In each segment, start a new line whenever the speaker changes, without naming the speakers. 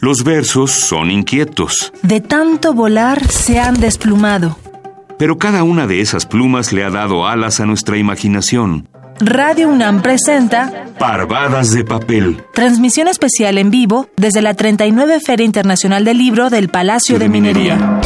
Los versos son inquietos.
De tanto volar se han desplumado.
Pero cada una de esas plumas le ha dado alas a nuestra imaginación.
Radio UNAM presenta
Parvadas de papel.
Transmisión especial en vivo desde la 39 Feria Internacional del Libro del Palacio de, Minería.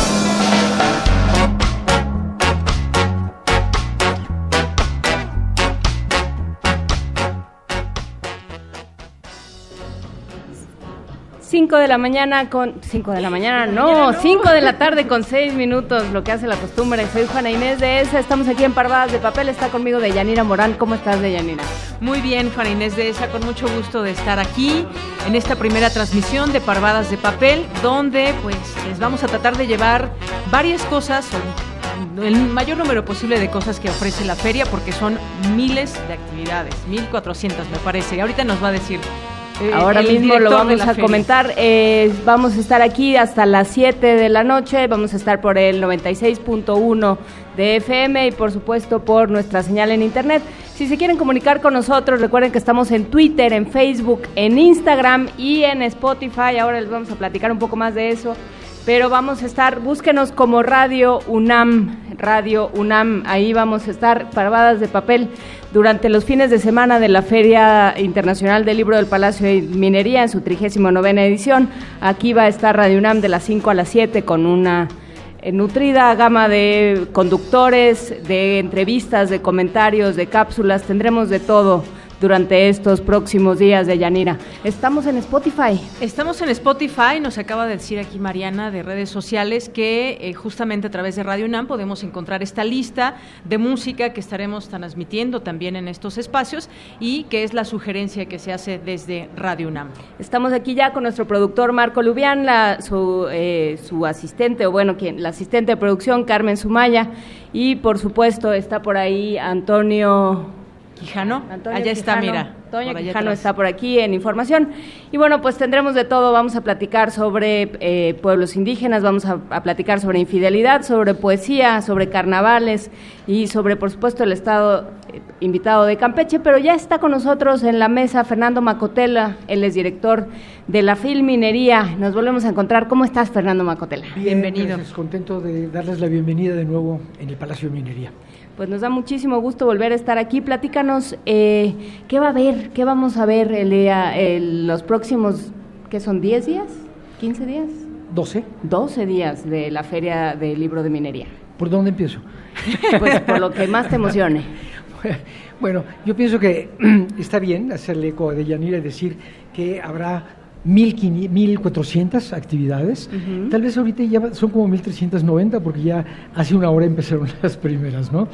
5 de la mañana con... 5 de la mañana, no, 5 de la tarde con 6 minutos, lo que hace la costumbre. Soy Juana Inés de ESA, estamos aquí en Parvadas de Papel, está conmigo Deyanira Morán. ¿Cómo estás, Deyanira?
Muy bien, Juana Inés de ESA, con mucho gusto de estar aquí en esta primera transmisión de Parvadas de Papel, donde pues les vamos a tratar de llevar varias cosas, el mayor número posible de cosas que ofrece la feria, porque son miles de actividades, 1400 me parece. Y ahorita nos va a decir
eh, Ahora mismo lo vamos a comentar. Eh, vamos a estar aquí hasta las 7 de la noche. Vamos a estar por el 96.1 de FM y por supuesto por nuestra señal en internet. Si se quieren comunicar con nosotros, recuerden que estamos en Twitter, en Facebook, en Instagram y en Spotify. Ahora les vamos a platicar un poco más de eso. Pero vamos a estar, búsquenos como Radio UNAM, Radio UNAM, ahí vamos a estar paradas de papel durante los fines de semana de la Feria Internacional del Libro del Palacio de Minería en su 39 edición. Aquí va a estar Radio UNAM de las 5 a las 7 con una eh, nutrida gama de conductores, de entrevistas, de comentarios, de cápsulas, tendremos de todo durante estos próximos días de Yanira. Estamos en Spotify.
Estamos en Spotify, nos acaba de decir aquí Mariana de redes sociales que eh, justamente a través de Radio UNAM podemos encontrar esta lista de música que estaremos transmitiendo también en estos espacios y que es la sugerencia que se hace desde Radio UNAM.
Estamos aquí ya con nuestro productor Marco Lubián, la, su, eh, su asistente, o bueno, quien, la asistente de producción Carmen Sumaya y por supuesto está por ahí Antonio
Quijano. Allá está, mira.
Antonio Quijano está por aquí en información. Y bueno, pues tendremos de todo. Vamos a platicar sobre eh, pueblos indígenas, vamos a, platicar sobre infidelidad, sobre poesía, sobre carnavales y sobre, por supuesto, el Estado eh, invitado de Campeche. Pero ya está con nosotros en la mesa Fernando Macotela, él es director de la Filminería. Nos volvemos a encontrar. ¿Cómo estás, Fernando Macotela?
Bienvenido. contento de darles la bienvenida de nuevo en el Palacio de Minería.
Pues nos da muchísimo gusto volver a estar aquí. Platícanos, eh, ¿qué va a haber? ¿Qué vamos a ver el, los próximos, qué son, 10 días? ¿15 días?
12.
12 días de la Feria del Libro de Minería.
¿Por dónde empiezo?
Pues por lo que más te emocione.
Bueno, yo pienso que está bien hacerle eco de Yanira y decir que habrá 1.400 actividades. Tal vez ahorita ya son como 1.390 porque ya hace una hora empezaron las primeras, ¿no?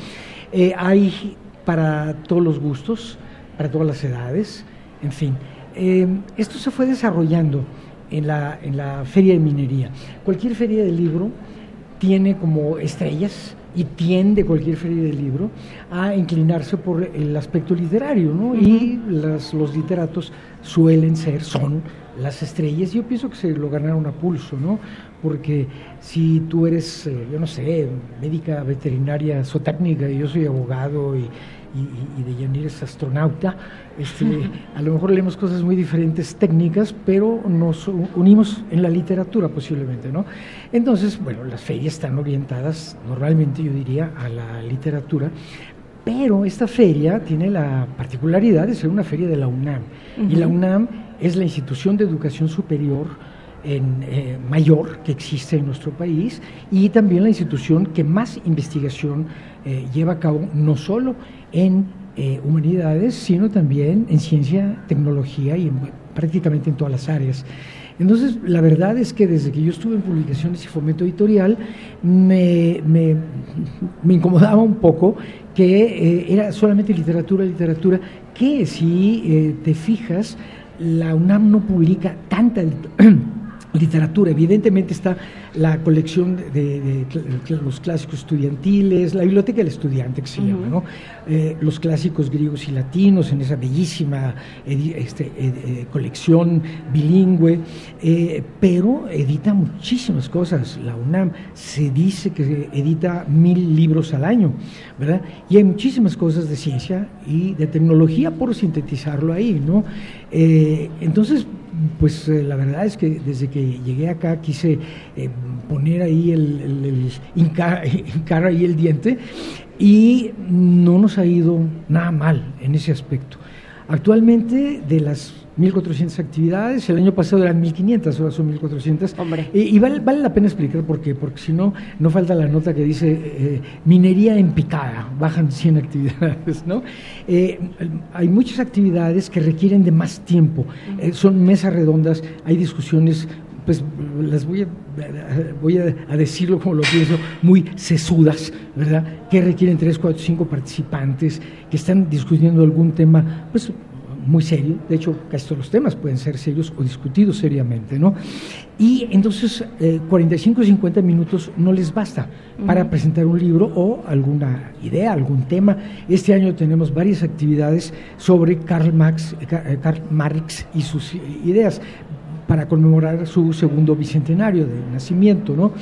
Eh, hay para todos los gustos, para todas las edades, en fin. Eh, esto se fue desarrollando en la, en la feria de minería. Cualquier feria de libro tiene como estrellas y tiende cualquier feria de libro a inclinarse por el aspecto literario, ¿no? Y las, los literatos suelen ser, son las estrellas, yo pienso que se lo ganaron a pulso, ¿no? Porque si tú eres, eh, yo no sé, médica veterinaria zootécnica y yo soy abogado y, y, de Yanir es astronauta, este, a lo mejor leemos cosas muy diferentes técnicas, pero nos unimos en la literatura posiblemente, ¿no? Entonces, bueno, las ferias están orientadas normalmente, yo diría, a la literatura, pero esta feria tiene la particularidad de ser una feria de la UNAM. Y la UNAM es la institución de educación superior en, eh, mayor que existe en nuestro país y también la institución que más investigación eh, lleva a cabo, no solo en eh, humanidades, sino también en ciencia, tecnología y prácticamente en todas las áreas. Entonces, la verdad es que desde que yo estuve en publicaciones y fomento editorial, me, me incomodaba un poco que era solamente literatura, literatura, que si te fijas, la UNAM no publica tanta literatura. Evidentemente está la colección de, los clásicos estudiantiles, la biblioteca del estudiante que se llama, ¿no? Eh, los clásicos griegos y latinos en esa bellísima este, eh, colección bilingüe, eh, pero edita muchísimas cosas. La UNAM se dice que edita mil libros al año, ¿verdad? Y hay muchísimas cosas de ciencia y de tecnología por sintetizarlo ahí, ¿no? entonces, Pues la verdad es que desde que llegué acá quise poner ahí el, el, ahí el diente y no nos ha ido nada mal en ese aspecto. Actualmente, de las 1.400 actividades, el año pasado eran 1.500, ahora son 1.400.
Hombre.
y vale, vale, la pena explicar por qué, porque si no, no falta la nota que dice eh, minería en picada, bajan 100 actividades, ¿no? Eh, hay muchas actividades que requieren de más tiempo, eh, son mesas redondas, hay discusiones pues las voy a, voy a, decirlo como lo pienso, muy sesudas, ¿verdad? Que requieren tres, cuatro, cinco participantes que están discutiendo algún tema, pues muy serio, de hecho casi todos los temas pueden ser serios o discutidos seriamente, ¿no? Y entonces eh, 45 o 50 minutos no les basta para presentar un libro o alguna idea, algún tema. Este año tenemos varias actividades sobre Karl Marx, eh, Karl Marx y sus ideas para conmemorar su segundo bicentenario de nacimiento, ¿no?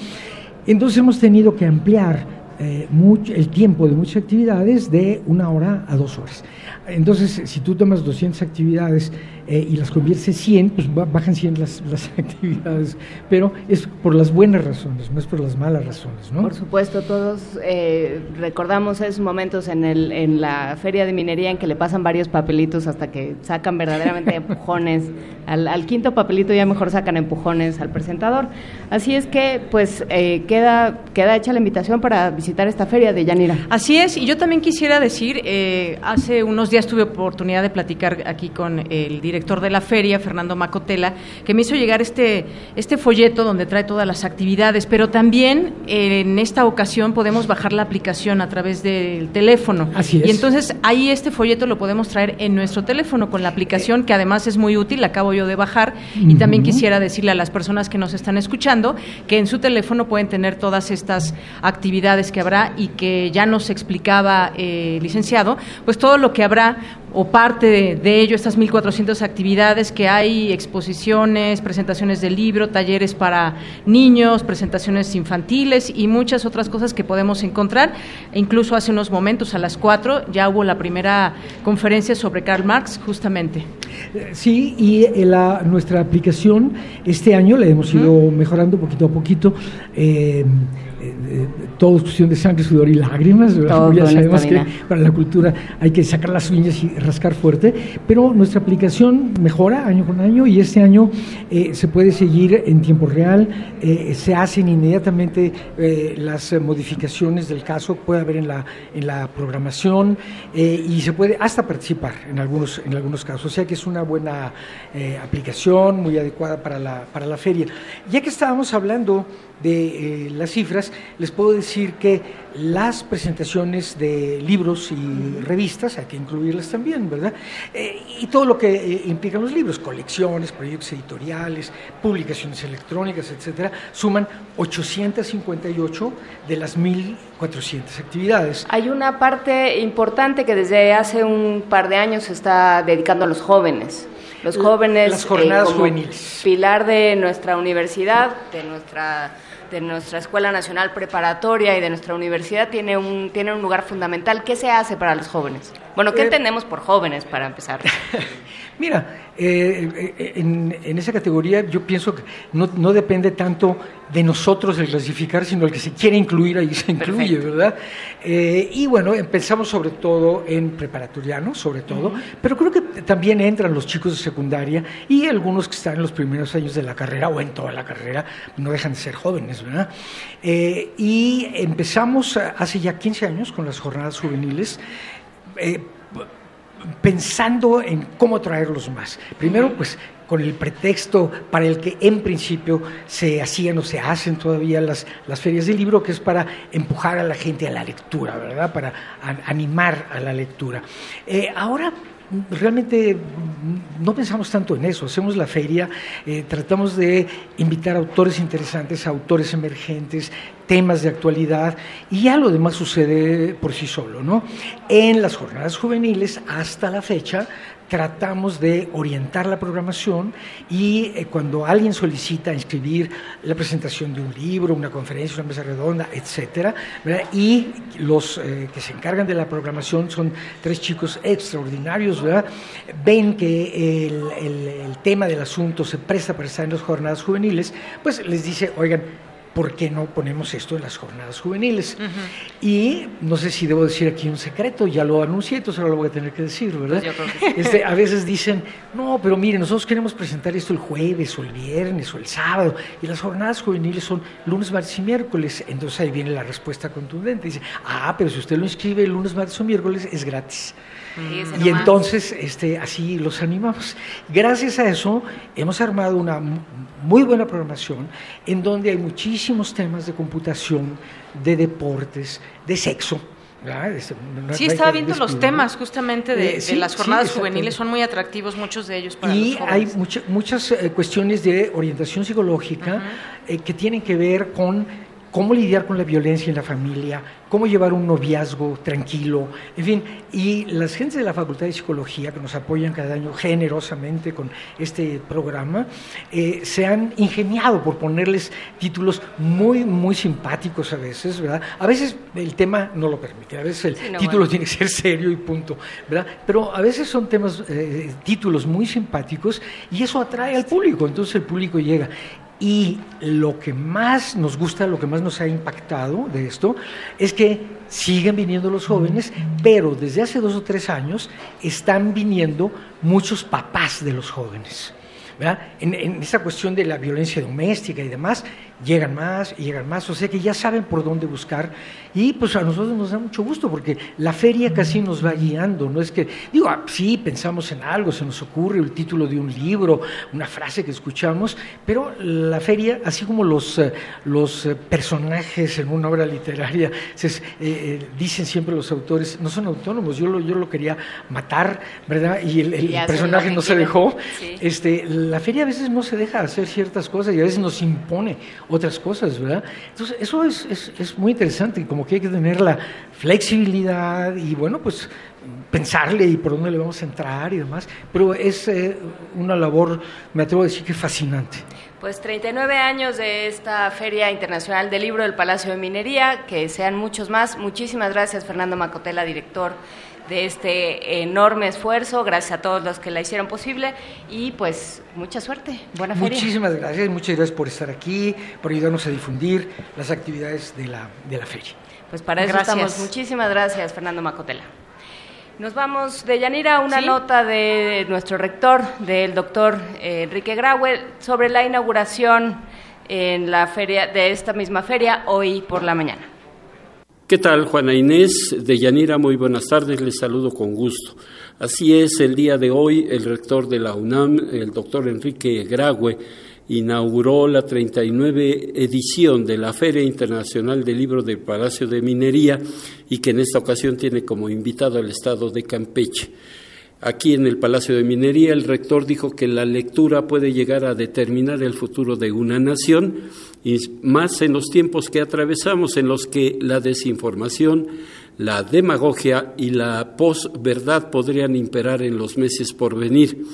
Entonces hemos tenido que ampliar eh, mucho, el tiempo de muchas actividades de una hora a dos horas. Entonces, si tú tomas 200 actividades eh, y las conviertes en 100, pues bajan 100 las, las, actividades, pero es por las buenas razones, no es por las malas razones, ¿no?
Por supuesto, todos eh, recordamos esos momentos en, el, en la feria de minería en que le pasan varios papelitos hasta que sacan verdaderamente empujones. Al, al quinto papelito ya mejor sacan empujones al presentador. Así es que, pues, eh, queda, queda hecha la invitación para visitar esta feria de Yanira.
Así es, y yo también quisiera decir, hace unos días tuve oportunidad de platicar aquí con el director director de la feria, Fernando Macotela, que me hizo llegar este, este folleto donde trae todas las actividades, pero también eh, en esta ocasión podemos bajar la aplicación a través del teléfono.
Así es.
Y entonces ahí este folleto lo podemos traer en nuestro teléfono con la aplicación que además es muy útil, la acabo yo de bajar. Y también quisiera decirle a las personas que nos están escuchando que en su teléfono pueden tener todas estas actividades que habrá y que ya nos explicaba el eh, licenciado, pues todo lo que habrá o parte de, de, ello, estas 1.400 actividades que hay, exposiciones, presentaciones de libro, talleres para niños, presentaciones infantiles y muchas otras cosas que podemos encontrar. E incluso hace unos momentos, a las 4, ya hubo la primera conferencia sobre Karl Marx, justamente.
Sí, y eh, la, nuestra aplicación este año la hemos ido uh -huh. mejorando poquito a poquito. Eh, eh, todo es cuestión de sangre, sudor y lágrimas. Ya sabemos que para la cultura hay que sacar las uñas y rascar fuerte, pero nuestra aplicación mejora año con año y este año eh, se puede seguir en tiempo real, eh, se hacen inmediatamente las modificaciones del caso, puede haber en la, en la programación y se puede hasta participar en algunos, en algunos casos, o sea que es una buena aplicación, muy adecuada para la, para la feria. Ya que estábamos hablando de las cifras, les puedo decir que las presentaciones de libros y revistas, hay que incluirlas también, ¿verdad? Eh, y todo lo que eh, implican los libros, colecciones, proyectos editoriales, publicaciones electrónicas, etcétera, suman 858 de las 1.400 actividades.
Hay una parte importante que desde hace un par de años se está dedicando a los jóvenes los jóvenes
las jornadas
eh, como
juveniles
pilar de nuestra universidad de nuestra de nuestra escuela nacional preparatoria y de nuestra universidad tiene un tiene un lugar fundamental. Qué se hace para los jóvenes bueno qué eh, entendemos por jóvenes para empezar
mira eh, en, en, esa categoría yo pienso que no, no, depende tanto de nosotros el clasificar, sino el que se quiere incluir ahí se incluye,
Perfecto.
¿verdad? Eh, y bueno, empezamos sobre todo en preparatoriano, sobre todo, uh -huh. pero creo que también entran los chicos de secundaria y algunos que están en los primeros años de la carrera o en toda la carrera, no dejan de ser jóvenes, ¿verdad? Eh, y empezamos hace ya 15 años con las jornadas juveniles. Eh, pensando en cómo traerlos más. Primero, pues con el pretexto para el que en principio se hacían o se hacen todavía las, las ferias del libro, que es para empujar a la gente a la lectura, ¿verdad? Para animar a la lectura. Eh, ahora realmente no pensamos tanto en eso, hacemos la feria, eh, tratamos de invitar autores interesantes, autores emergentes, temas de actualidad y ya lo demás sucede por sí solo, ¿no? En las jornadas juveniles hasta la fecha tratamos de orientar la programación y eh, cuando alguien solicita inscribir la presentación de un libro, una conferencia, una mesa redonda, etcétera, ¿verdad? y los eh, que se encargan de la programación son tres chicos extraordinarios, ¿verdad? ven que el, el tema del asunto se presta para estar en las jornadas juveniles, pues les dice, oigan, ¿por qué no ponemos esto en las jornadas juveniles? Y no sé si debo decir aquí un secreto, ya lo anuncié, entonces ahora lo voy a tener que decir, ¿verdad? este, a veces dicen, no, pero miren, nosotros queremos presentar esto el jueves o el viernes o el sábado, y las jornadas juveniles son lunes, martes y miércoles, entonces ahí viene la respuesta contundente, dice, ah, pero si usted lo inscribe el lunes, martes o miércoles, es gratis. Y entonces este, así los animamos. Gracias a eso hemos armado una muy buena programación en donde hay muchísimos temas de computación, de deportes, de sexo.
sí, estaba viendo los temas justamente de, eh, las jornadas juveniles, son muy atractivos muchos de ellos para
Y hay muchas eh, cuestiones de orientación psicológica eh, que tienen que ver con cómo lidiar con la violencia en la familia, cómo llevar un noviazgo tranquilo, en fin. Y las gentes de la Facultad de Psicología, que nos apoyan cada año generosamente con este programa, eh, se han ingeniado por ponerles títulos muy, muy simpáticos a veces, ¿verdad? A veces el tema no lo permite, a veces el título tiene que ser serio y punto, ¿verdad? Pero a veces son temas, eh, títulos muy simpáticos y eso atrae al público, entonces el público llega. Y lo que más nos gusta, lo que más nos ha impactado de esto, es que siguen viniendo los jóvenes, pero desde hace dos o tres años están viniendo muchos papás de los jóvenes. En, en, esa cuestión de la violencia doméstica y demás, llegan más y llegan más, o sea que ya saben por dónde buscar. Y pues a nosotros nos da mucho gusto porque la feria casi nos va guiando, no es que, digo, ah, sí, pensamos en algo, se nos ocurre el título de un libro, una frase que escuchamos, pero la feria, así como los, eh, los eh, personajes en una obra literaria, eh, dicen siempre los autores, no son autónomos, yo lo, yo lo quería matar, ¿verdad? Y el, personaje no se dejó. Este, la feria a veces no se deja hacer ciertas cosas y a veces nos impone otras cosas, ¿verdad? Entonces, eso es, es, es muy interesante, como que hay que tener la flexibilidad y, bueno, pues pensarle y por dónde le vamos a entrar y demás, pero es eh, una labor, me atrevo a decir que fascinante.
Pues 39 años de esta Feria Internacional del Libro del Palacio de Minería, que sean muchos más. Muchísimas gracias, Fernando Macotela, director de este enorme esfuerzo. Gracias a todos los que la hicieron posible y pues mucha suerte. Buena
feria. Muchísimas gracias, muchas gracias por estar aquí, por ayudarnos a difundir las actividades de la, de la feria.
Pues para eso estamos. Muchísimas gracias, Fernando Macotela. Nos vamos de Yanira a una nota de nuestro rector, del doctor eh, Enrique Graue, sobre la inauguración en la feria de esta misma feria hoy por la mañana.
¿Qué tal, Juana Inés de Yanira? Muy buenas tardes, les saludo con gusto. Así es, el día de hoy el rector de la UNAM, el doctor Enrique Graue, inauguró la 39 edición de la Feria Internacional del Libro del Palacio de Minería y que en esta ocasión tiene como invitado al Estado de Campeche. Aquí en el Palacio de Minería el rector dijo que la lectura puede llegar a determinar el futuro de una nación más en los tiempos que atravesamos en los que la desinformación, la demagogia y la posverdad podrían imperar en los meses por venir.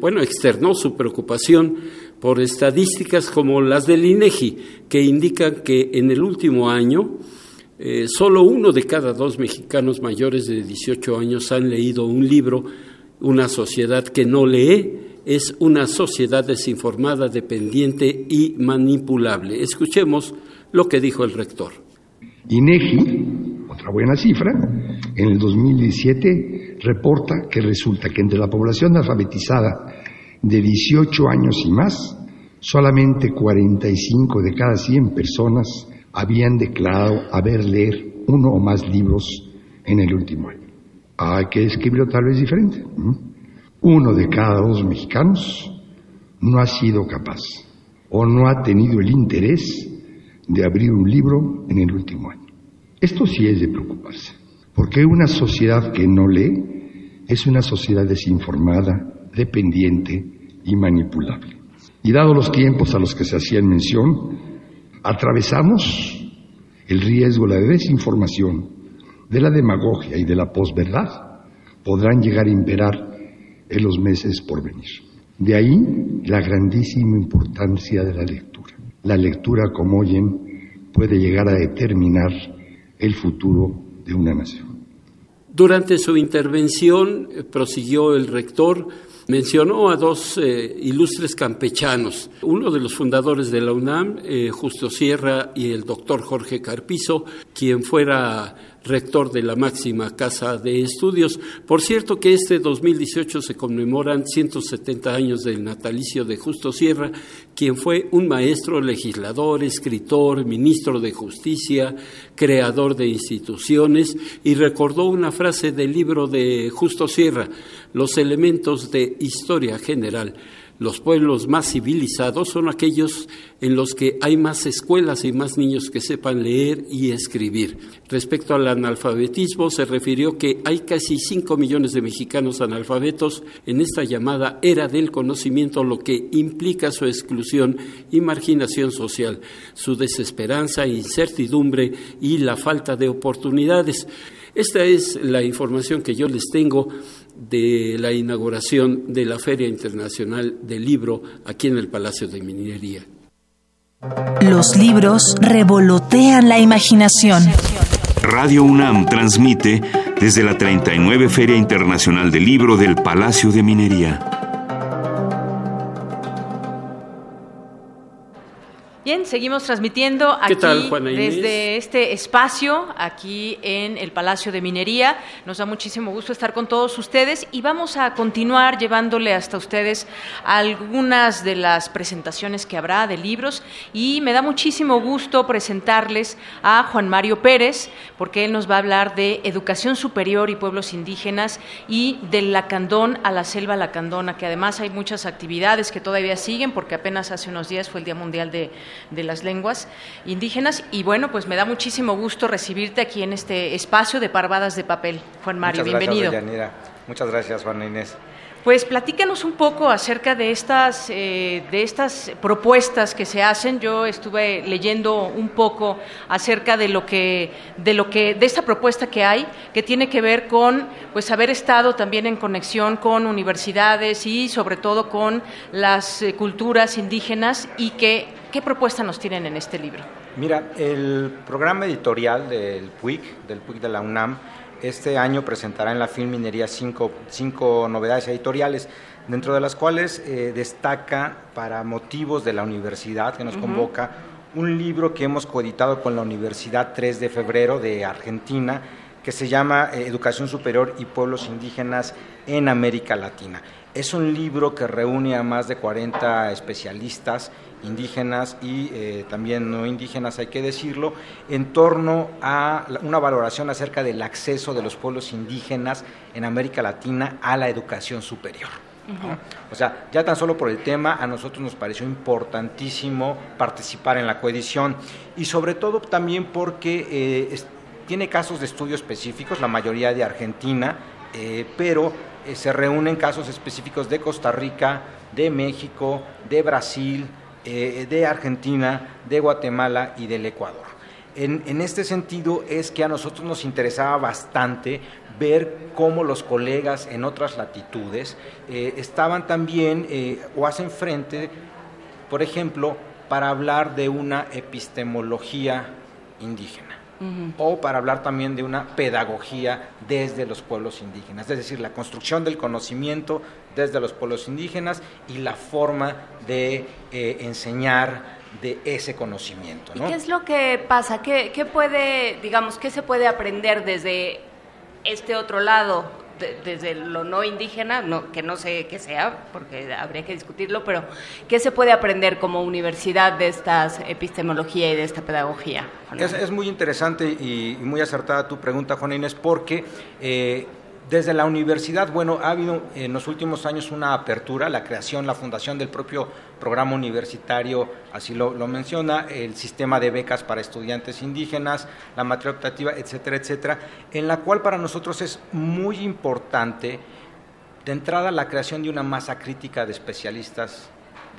Bueno, externó su preocupación por estadísticas como las del INEGI, que indican que en el último año eh, solo uno de cada dos mexicanos mayores de 18 años han leído un libro. Una sociedad que no lee es una sociedad desinformada, dependiente y manipulable. Escuchemos lo que dijo el rector.
INEGI, otra buena cifra, en el 2017 reporta que resulta que entre la población alfabetizada de 18 años y más, solamente 45 de cada 100 personas habían declarado haber leer uno o más libros en el último año. Hay que escribirlo tal vez diferente. Uno de cada dos mexicanos no ha sido capaz o no ha tenido el interés de abrir un libro en el último año. Esto sí es de preocuparse, porque una sociedad que no lee es una sociedad desinformada, dependiente y manipulable. Y dado los tiempos a los que se hacían mención, atravesamos el riesgo, la desinformación, de la demagogia y de la posverdad, podrán llegar a imperar en los meses por venir. De ahí la grandísima importancia de la lectura. La lectura, como oyen, puede llegar a determinar el futuro de una nación.
Durante su intervención eh, prosiguió el rector mencionó a dos eh, ilustres campechanos, uno de los fundadores de la UNAM, eh, Justo Sierra, y el doctor Jorge Carpizo, quien fuera rector de la máxima casa de estudios. Por cierto que este 2018 se conmemoran 170 años del natalicio de Justo Sierra, quien fue un maestro, legislador, escritor, ministro de justicia, creador de instituciones y recordó una frase del libro de Justo Sierra, los elementos de historia general los pueblos más civilizados son aquellos en los que hay más escuelas y más niños que sepan leer y escribir. Respecto al analfabetismo, se refirió que hay casi 5 millones de mexicanos analfabetos en esta llamada era del conocimiento, lo que implica su exclusión y marginación social, su desesperanza, incertidumbre y la falta de oportunidades. Esta es la información que yo les tengo de la inauguración de la Feria Internacional del Libro aquí en el Palacio de Minería.
Los libros revolotean la imaginación.
Radio UNAM transmite desde la 39 Feria Internacional del Libro del Palacio de Minería.
Bien, seguimos transmitiendo aquí desde este espacio, aquí en el Palacio de Minería. Nos da muchísimo gusto estar con todos ustedes y vamos a continuar llevándole hasta ustedes algunas de las presentaciones que habrá de libros y me da muchísimo gusto presentarles a Juan Mario Pérez, porque él nos va a hablar de educación superior y pueblos indígenas y del lacandón a la selva lacandona, que además hay muchas actividades que todavía siguen, porque apenas hace unos días fue el Día Mundial de de las lenguas indígenas. Y bueno, pues me da muchísimo gusto recibirte aquí en este espacio de Parvadas de Papel. Juan Mario,
Muchas
bienvenido.
Gracias, Muchas gracias, Juana Inés.
Pues platícanos un poco acerca de estas, eh, de estas propuestas que se hacen. Yo estuve leyendo un poco acerca de lo que, de lo que, de esta propuesta que hay, que tiene que ver con, pues, haber estado también en conexión con universidades y sobre todo con las eh, culturas indígenas y que, ¿qué propuesta nos tienen en este libro?
Mira, el programa editorial del PUIC, del PUIC de la UNAM, este año presentará en la Filminería cinco, cinco novedades editoriales, dentro de las cuales eh, destaca, para motivos de la universidad que nos convoca, un libro que hemos coeditado con la Universidad 3 de Febrero de Argentina, que se llama eh, Educación Superior y Pueblos Indígenas en América Latina. Es un libro que reúne a más de 40 especialistas indígenas y eh, también no indígenas, hay que decirlo, en torno a una valoración acerca del acceso de los pueblos indígenas en América Latina a la educación superior. O sea, ya tan solo por el tema, a nosotros nos pareció importantísimo participar en la coedición y sobre todo también porque eh, tiene casos de estudio específicos, la mayoría de Argentina, eh, pero se reúnen casos específicos de Costa Rica, de México, de Brasil, eh, de Argentina, de Guatemala y del Ecuador. En, este sentido es que a nosotros nos interesaba bastante ver cómo los colegas en otras latitudes eh, estaban también eh, o hacen frente, por ejemplo, para hablar de una epistemología indígena o para hablar también de una pedagogía desde los pueblos indígenas, es decir, la construcción del conocimiento desde los pueblos indígenas y la forma de eh, enseñar de ese conocimiento.
¿Y qué es lo que pasa? ¿Qué, ¿Qué, puede, digamos, qué se puede aprender desde este otro lado desde lo no indígena, no, que no sé qué sea, porque habría que discutirlo, pero ¿qué se puede aprender como universidad de esta epistemología y de esta pedagogía?
Es, muy interesante y, muy acertada tu pregunta, Juana Inés, porque eh, desde la universidad, bueno, ha habido en los últimos años una apertura, la creación, la fundación del propio programa universitario, así lo, menciona, el sistema de becas para estudiantes indígenas, la materia optativa, etcétera, etcétera, en la cual para nosotros es muy importante, de entrada, la creación de una masa crítica de especialistas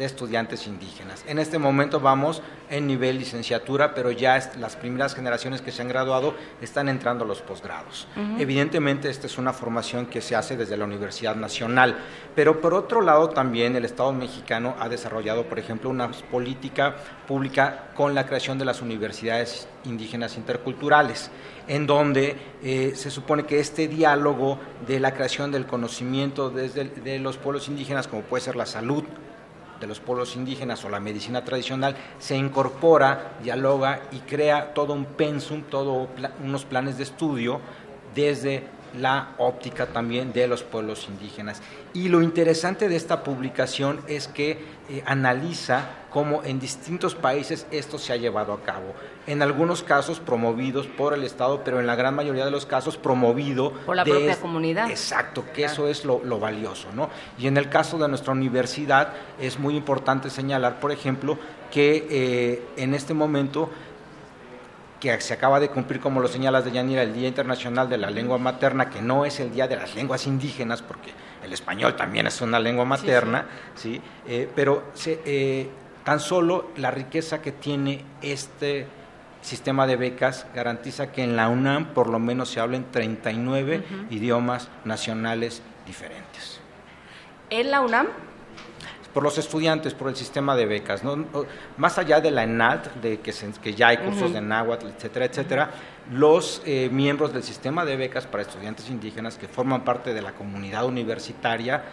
de estudiantes indígenas. En este momento vamos en nivel licenciatura, pero ya las primeras generaciones que se han graduado están entrando a los posgrados. Evidentemente, esta es una formación que se hace desde la Universidad Nacional, pero por otro lado también el Estado mexicano ha desarrollado, por ejemplo, una política pública con la creación de las universidades indígenas interculturales, en donde eh, se supone que este diálogo de la creación del conocimiento desde de los pueblos indígenas, como puede ser la salud, de los pueblos indígenas o la medicina tradicional se incorpora, dialoga y crea todo un pensum, todos unos planes de estudio desde la óptica también de los pueblos indígenas. Y lo interesante de esta publicación es que eh, analiza cómo en distintos países esto se ha llevado a cabo. En algunos casos promovidos por el Estado, pero en la gran mayoría de los casos promovido
por la propia comunidad.
Exacto, que eso es lo, valioso. ¿no? Y en el caso de nuestra universidad es muy importante señalar, por ejemplo, que eh, en este momento que se acaba de cumplir, como lo señalas de Yanira, el Día Internacional de la Lengua Materna, que no es el Día de las Lenguas Indígenas, porque el español también es una lengua materna, ¿sí? Eh, pero eh, tan solo la riqueza que tiene este sistema de becas garantiza que en la UNAM por lo menos se hablen 39 idiomas nacionales diferentes.
¿En la UNAM?
Por los estudiantes, por el sistema de becas, ¿no? más allá de la ENALT, de que, que ya hay cursos de náhuatl, etcétera, etcétera, los eh, miembros del sistema de becas para estudiantes indígenas que forman parte de la comunidad universitaria,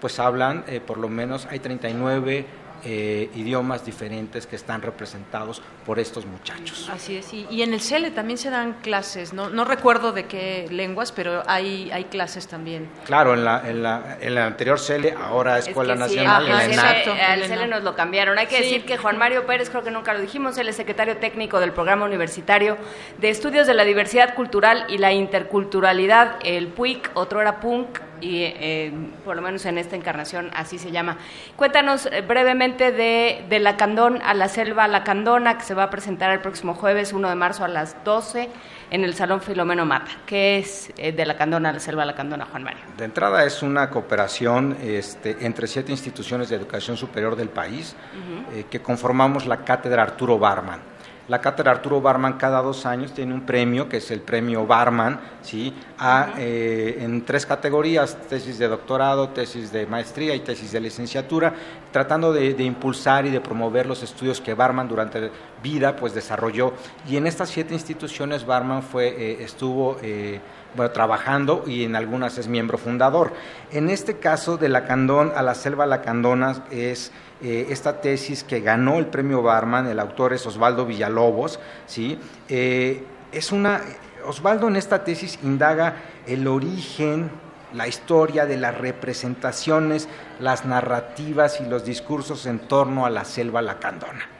pues hablan, eh, por lo menos hay 39 eh, idiomas diferentes que están representados por estos muchachos.
Así es, y, en el CELE también se dan clases, ¿no? no recuerdo de qué lenguas, pero hay, hay clases también.
Claro, en la, en la, en la anterior CELE, ahora Escuela Nacional, en
Exacto, al CELE nos lo cambiaron. Hay que decir que Juan Mario Pérez, creo que nunca lo dijimos, él es secretario técnico del Programa Universitario de Estudios de la Diversidad Cultural y la Interculturalidad, el PUIC, otro era PUNC, y eh, por lo menos en esta encarnación así se llama. Cuéntanos eh, brevemente de, de La Candón a la Selva La Candona, que se va a presentar el próximo jueves 1 de marzo a las 12 en el Salón Filomeno Mata. ¿Qué es eh, de La Candona a la Selva La Candona, Juan Mario?
De entrada es una cooperación este, entre siete instituciones de educación superior del país que conformamos la Cátedra Arturo Barman. La cátedra Arturo Barman cada dos años tiene un premio, que es el premio Barman, ¿sí? Eh, en tres categorías, tesis de doctorado, tesis de maestría y tesis de licenciatura, tratando de, impulsar y de promover los estudios que Barman durante vida pues, desarrolló. Y en estas siete instituciones Barman fue, eh, estuvo... Eh, bueno, trabajando y en algunas es miembro fundador. En este caso de Lacandón a la selva Lacandona es eh, esta tesis que ganó el premio Barman, el autor es Osvaldo Villalobos, ¿sí? Eh, es una, Osvaldo en esta tesis indaga el origen, la historia de las representaciones, las narrativas y los discursos en torno a la selva lacandona.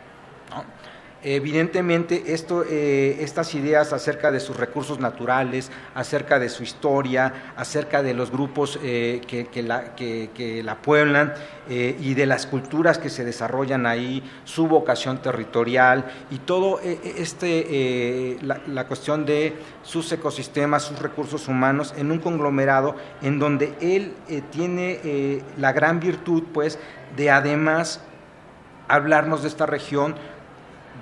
Evidentemente, esto, eh, estas ideas acerca de sus recursos naturales, acerca de su historia, acerca de los grupos eh, que, la, que, la, pueblan eh, y de las culturas que se desarrollan ahí, su vocación territorial y todo este, la, la, cuestión de sus ecosistemas, sus recursos humanos en un conglomerado en donde él tiene la gran virtud, pues, de además hablarnos de esta región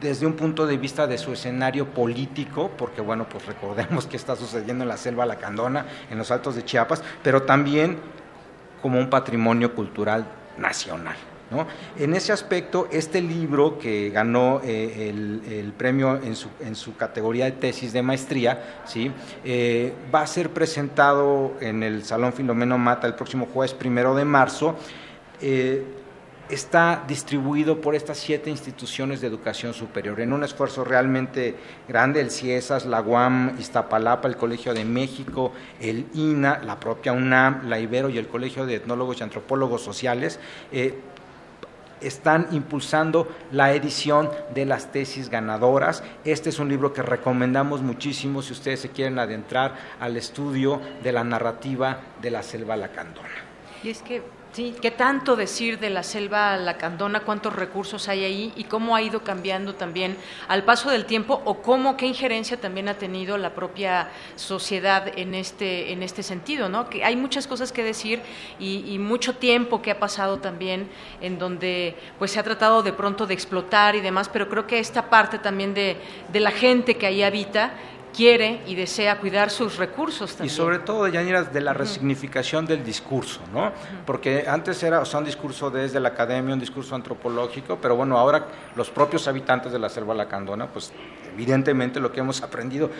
desde un punto de vista de su escenario político, porque bueno, pues recordemos que está sucediendo en la selva Lacandona, en los altos de Chiapas, pero también como un patrimonio cultural nacional. ¿no? En ese aspecto, este libro que ganó eh, el, premio en su, en su, categoría de tesis de maestría, ¿sí? Eh, va a ser presentado en el Salón Filomeno Mata el próximo jueves primero de marzo. Eh, está distribuido por estas siete instituciones de educación superior en un esfuerzo realmente grande, el CIESAS, la UAM, Iztapalapa, el Colegio de México, el INA, la propia UNAM, la Ibero y el Colegio de Etnólogos y Antropólogos Sociales. Eh, están impulsando la edición de las tesis ganadoras. Este es un libro que recomendamos muchísimo si ustedes se quieren adentrar al estudio de la narrativa de la selva lacandona.
Y es que Sí, ¿qué tanto decir de la selva lacandona? ¿Cuántos recursos hay ahí? ¿Y cómo ha ido cambiando también al paso del tiempo? ¿O cómo, qué injerencia también ha tenido la propia sociedad en este, en este sentido? ¿no? Que hay muchas cosas que decir y, mucho tiempo que ha pasado también en donde pues, se ha tratado de pronto de explotar y demás, pero creo que esta parte también de, de la gente que ahí habita quiere y desea cuidar sus recursos también.
Y sobre todo, Yanira, de la resignificación del discurso, ¿no? Porque antes era o sea, un discurso desde la academia, un discurso antropológico, pero bueno, ahora los propios habitantes de la selva lacandona, pues evidentemente lo que hemos aprendido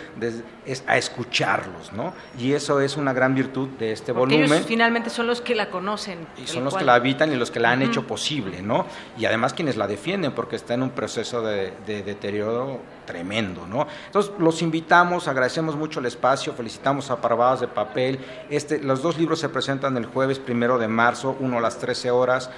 es a escucharlos, ¿no? Y eso es una gran virtud de este
Porque
volumen.
Ellos finalmente son los que la conocen.
Y son los que la habitan y los que la han hecho posible, ¿no? Y además quienes la defienden, porque está en un proceso de, de deterioro tremendo, ¿no? Entonces los invitamos, agradecemos mucho el espacio, felicitamos a Parvadas de Papel. Este, los dos libros se presentan el jueves primero de marzo, uno a las 13 horas,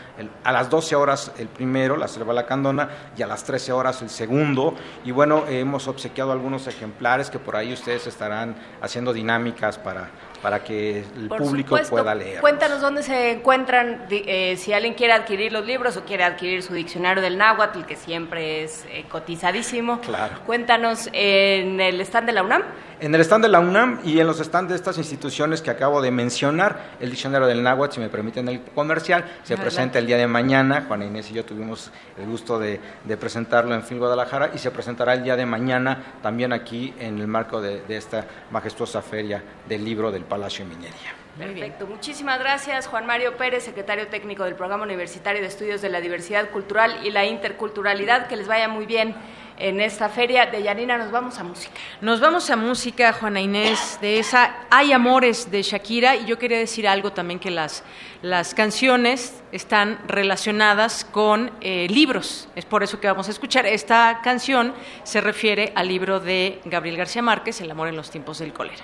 a las 12 horas el primero, La Selva Lacandona, y a las 13 horas el segundo. Y bueno, hemos obsequiado algunos ejemplares que por ahí ustedes estarán haciendo dinámicas para para que el público pueda leer.
Cuéntanos dónde se encuentran, eh, si alguien quiere adquirir los libros o quiere adquirir su diccionario del náhuatl, que siempre es eh, cotizadísimo.
Claro.
Cuéntanos en el stand de la UNAM.
En el stand de la UNAM y en los stands de estas instituciones que acabo de mencionar, el diccionario del náhuatl, si me permiten el comercial, se presenta el día de mañana. Juana Inés y yo tuvimos el gusto de, presentarlo en Film Guadalajara y se presentará el día de mañana también aquí en el marco de, de esta majestuosa feria del libro del Palacio de Minería.
Perfecto. Muchísimas gracias, Juan Mario Pérez, secretario técnico del Programa Universitario de Estudios de la Diversidad Cultural y la Interculturalidad. Que les vaya muy bien en esta feria. De Yanina nos vamos a música.
Nos vamos a música, Juana Inés, de esa Hay Amores de Shakira. Y yo quería decir algo también que las, las canciones están relacionadas con eh, libros. Es por eso que vamos a escuchar. Esta canción se refiere al libro de Gabriel García Márquez, El amor en los tiempos del cólera.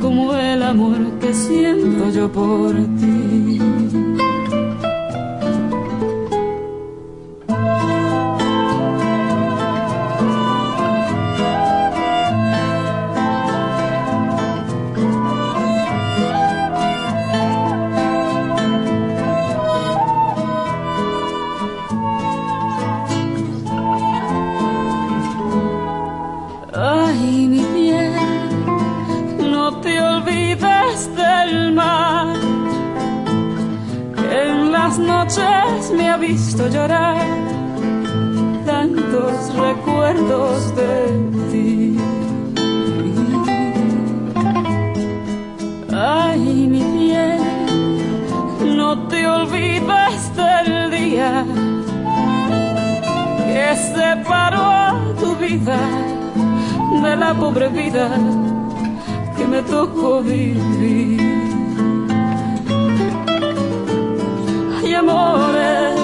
como el amor que siento yo por ti. Visto llorar tantos recuerdos de ti. Ay, mi bien, no te olvides del día que separó a tu vida de la pobre vida que me tocó vivir. Ay, amores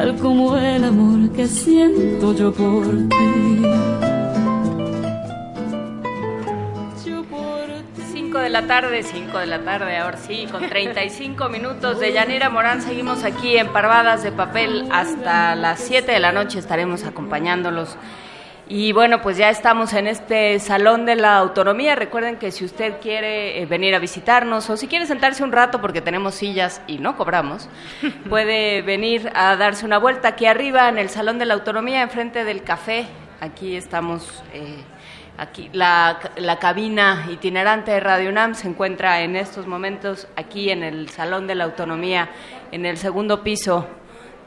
tal como el amor que siento yo por ti.
de la tarde, 5 de la tarde, ahora sí, con 35 minutos de Llanera Morán. Seguimos aquí en Parvadas de Papel hasta las 7 de la noche estaremos acompañándolos. Y bueno, pues ya estamos en este Salón de la Autonomía. Recuerden que si usted quiere eh, venir a visitarnos o si quiere sentarse un rato porque tenemos sillas y no cobramos, puede venir a darse una vuelta aquí arriba en el Salón de la Autonomía, enfrente del café. Aquí estamos. Eh, Aquí, la, la, cabina itinerante de Radio UNAM se encuentra en estos momentos aquí en el Salón de la Autonomía, en el segundo piso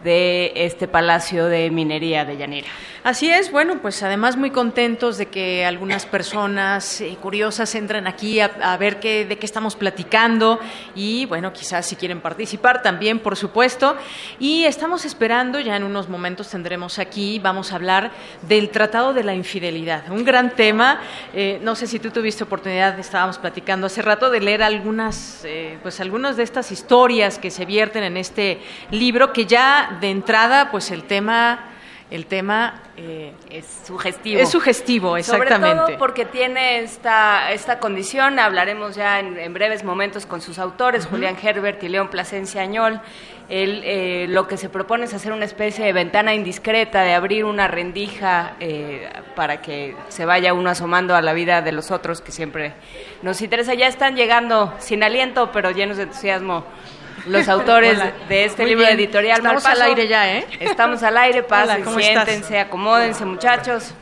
de este Palacio de Minería de Llanera.
Así es, bueno, pues además muy contentos de que algunas personas eh, curiosas entren aquí a, ver qué, de qué estamos platicando y bueno, quizás si quieren participar también, por supuesto. Y estamos esperando, ya en unos momentos tendremos aquí, vamos a hablar del Tratado de la Infidelidad, un gran tema. Eh, no sé si tú tuviste oportunidad, estábamos platicando hace rato, de leer algunas, eh, pues algunas de estas historias que se vierten en este libro, que ya de entrada, pues el tema el tema
eh, es sugestivo.
Es sugestivo, exactamente.
Sobre todo porque tiene esta, esta condición, hablaremos ya en, breves momentos con sus autores, Julián Herbert y León Plasencia Añol. Él, eh, lo que se propone es hacer una especie de ventana indiscreta, de abrir una rendija eh, para que se vaya uno asomando a la vida de los otros que siempre nos interesa. Ya están llegando sin aliento, pero llenos de entusiasmo los autores de este libro editorial.
Estamos al aire ya, ¿eh?
Estamos al aire, pasen, siéntense, acomódense, muchachos.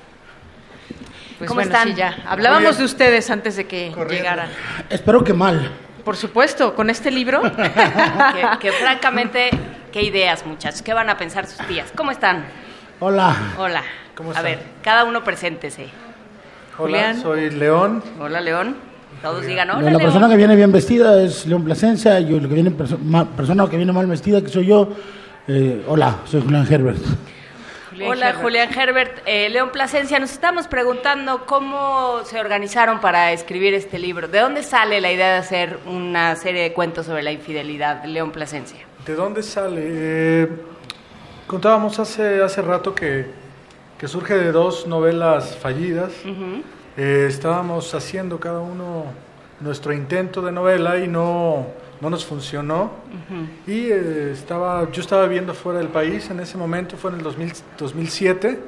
Pues ¿Cómo están? ya. Hablábamos de ustedes antes de que llegaran.
Espero que mal.
Por supuesto, con este libro.
que, francamente, qué ideas, muchachos. ¿Qué van a pensar sus tías? ¿Cómo están?
Hola.
Hola. ¿Cómo están? A ver, cada uno preséntese.
Hola, soy León.
Hola, León. Todos digan
La persona que viene bien vestida es León Plasencia, y la que viene persona que viene mal vestida, que soy yo, eh, hola, soy Julián Herbert.
Hola, Julián Herbert. Eh, León Plasencia, nos estamos preguntando cómo se organizaron para escribir este libro. ¿De dónde sale la idea de hacer una serie de cuentos sobre la infidelidad, León Plasencia?
¿De dónde sale? Eh, contábamos hace, hace rato que, que surge de dos novelas fallidas. Eh, estábamos haciendo cada uno nuestro intento de novela y no, no nos funcionó. Y eh, estaba, yo estaba viviendo fuera del país en ese momento, fue en el 2007.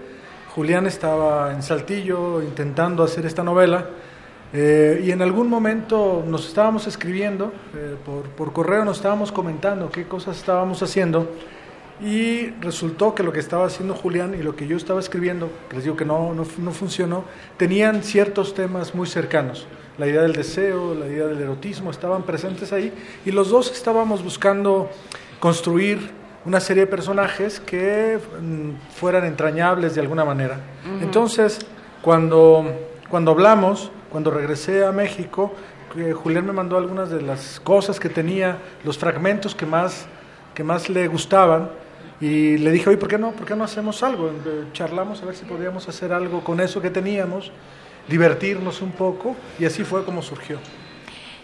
Julián estaba en Saltillo intentando hacer esta novela. Eh, y en algún momento nos estábamos escribiendo, por, por correo nos estábamos comentando qué cosas estábamos haciendo. Y resultó que lo que estaba haciendo Julián y lo que yo estaba escribiendo, que les digo que no, no, no, funcionó, tenían ciertos temas muy cercanos. La idea del deseo, la idea del erotismo estaban presentes ahí y los dos estábamos buscando construir una serie de personajes que mm, fueran entrañables de alguna manera. Entonces, cuando, cuando hablamos, cuando regresé a México, Julián me mandó algunas de las cosas que tenía, los fragmentos que más, que más le gustaban y le dije, oye, ¿por qué no, por qué no hacemos algo? Charlamos a ver si podíamos hacer algo con eso que teníamos, divertirnos un poco, y así fue como surgió.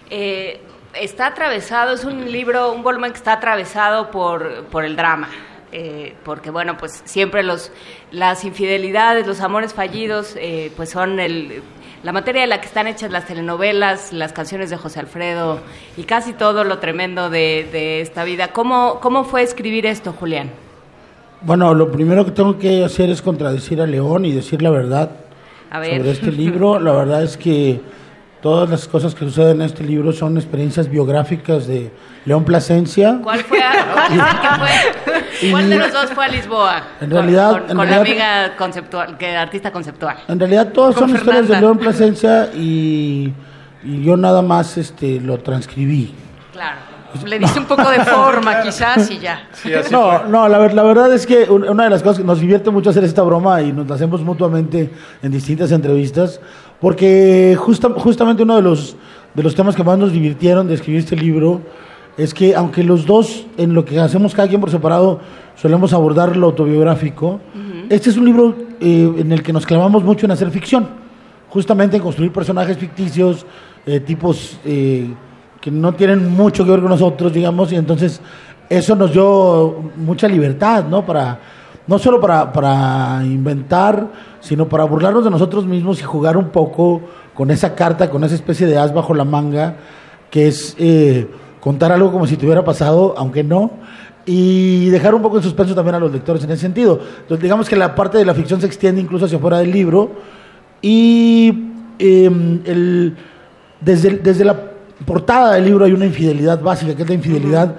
Eh, está atravesado, es un libro, un volumen que está atravesado por, por el drama. Eh, porque bueno, pues siempre los, las infidelidades, los amores fallidos, eh, pues son el, la materia de la que están hechas las telenovelas, las canciones de José Alfredo y casi todo lo tremendo de, de esta vida. ¿Cómo, ¿Cómo fue escribir esto, Julián?
Bueno, lo primero que tengo que hacer es contradecir a León y decir la verdad sobre este libro. La verdad es que todas las cosas que suceden en este libro son experiencias biográficas de León Plasencia.
¿Cuál fue? ¿Cuál de los dos fue a Lisboa?
En realidad,
con, la amiga conceptual, que artista conceptual.
En realidad todas son historias de León Plasencia y, y yo nada más este lo transcribí.
Claro.
Le diste un poco de forma, quizás, y ya.
no, no, la, la, verdad es que una de las cosas que nos divierte mucho hacer esta broma y nos la hacemos mutuamente en distintas entrevistas, porque justa, justamente uno de los, de los temas que más nos divirtieron de escribir este libro
es que aunque los dos, en lo que hacemos cada quien por separado, solemos abordar lo autobiográfico, este es un libro eh, en el que nos clavamos mucho en hacer ficción, justamente en construir personajes ficticios, eh, tipos eh, que no tienen mucho que ver con nosotros, digamos, y entonces eso nos dio mucha libertad, ¿no? Para, no solo para, para inventar, sino para burlarnos de nosotros mismos y jugar un poco con esa carta, con esa especie de as bajo la manga, que es contar algo como si te hubiera pasado, aunque no, y dejar un poco en suspenso también a los lectores en ese sentido. Entonces, digamos que la parte de la ficción se extiende incluso hacia fuera del libro y em, el, desde, desde la portada del libro hay una infidelidad básica, que es la infidelidad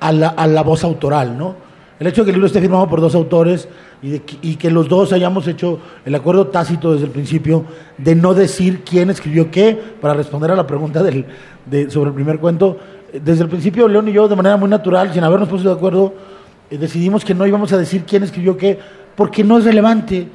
a, la, a la voz autoral, ¿no? El hecho de que el libro esté firmado por dos autores y, y, que los dos hayamos hecho el acuerdo tácito desde el principio de no decir quién escribió qué, para responder a la pregunta del, de, sobre el primer cuento, desde el principio León y yo, de manera muy natural, sin habernos puesto de acuerdo, eh, decidimos que no íbamos a decir quién escribió qué, porque no es relevante.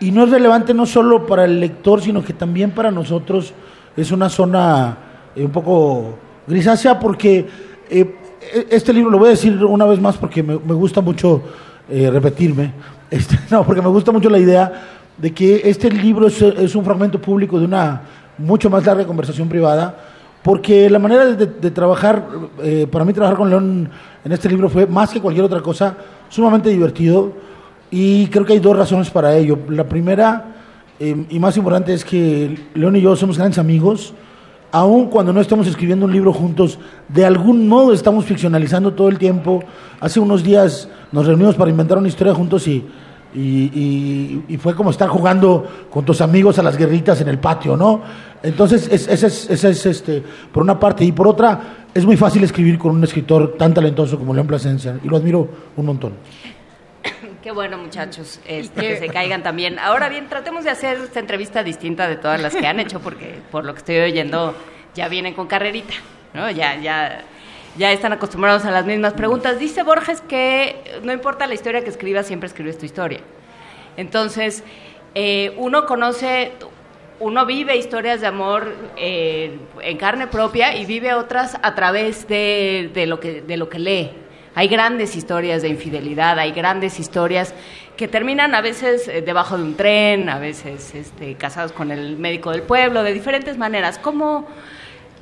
Y no es relevante no solo para el lector, sino que también para nosotros es una zona eh, un poco grisácea, porque eh, e, este libro, lo voy a decir una vez más porque me, gusta mucho repetirme, este, no, porque me gusta mucho la idea de que este libro es un fragmento público de una mucho más larga conversación privada porque la manera de, trabajar, eh, para mí trabajar con León en este libro fue más que cualquier otra cosa, sumamente divertido y creo que hay dos razones para ello. La primera eh, y más importante es que León y yo somos grandes amigos, aun cuando no estamos escribiendo un libro juntos, de algún modo estamos ficcionalizando todo el tiempo. Hace unos días nos reunimos para inventar una historia juntos y y, fue como estar jugando con tus amigos a las guerritas en el patio, ¿no? Entonces, ese es, es, este, por una parte. Y por otra, es muy fácil escribir con un escritor tan talentoso como León Plasencia, y lo admiro un montón.
Qué bueno, muchachos, este, que se caigan también. Ahora bien, tratemos de hacer esta entrevista distinta de todas las que han hecho, porque por lo que estoy oyendo, ya vienen con carrerita, ¿no? Ya, ya ya están acostumbrados a las mismas preguntas. Dice Borges que no importa la historia que escribas, siempre escribes tu historia. Entonces, eh, uno conoce, uno vive historias de amor eh, en carne propia y vive otras a través de, lo que, lee. Hay grandes historias de infidelidad, hay grandes historias que terminan a veces eh, debajo de un tren, a veces este, casados con el médico del pueblo, de diferentes maneras. ¿Cómo,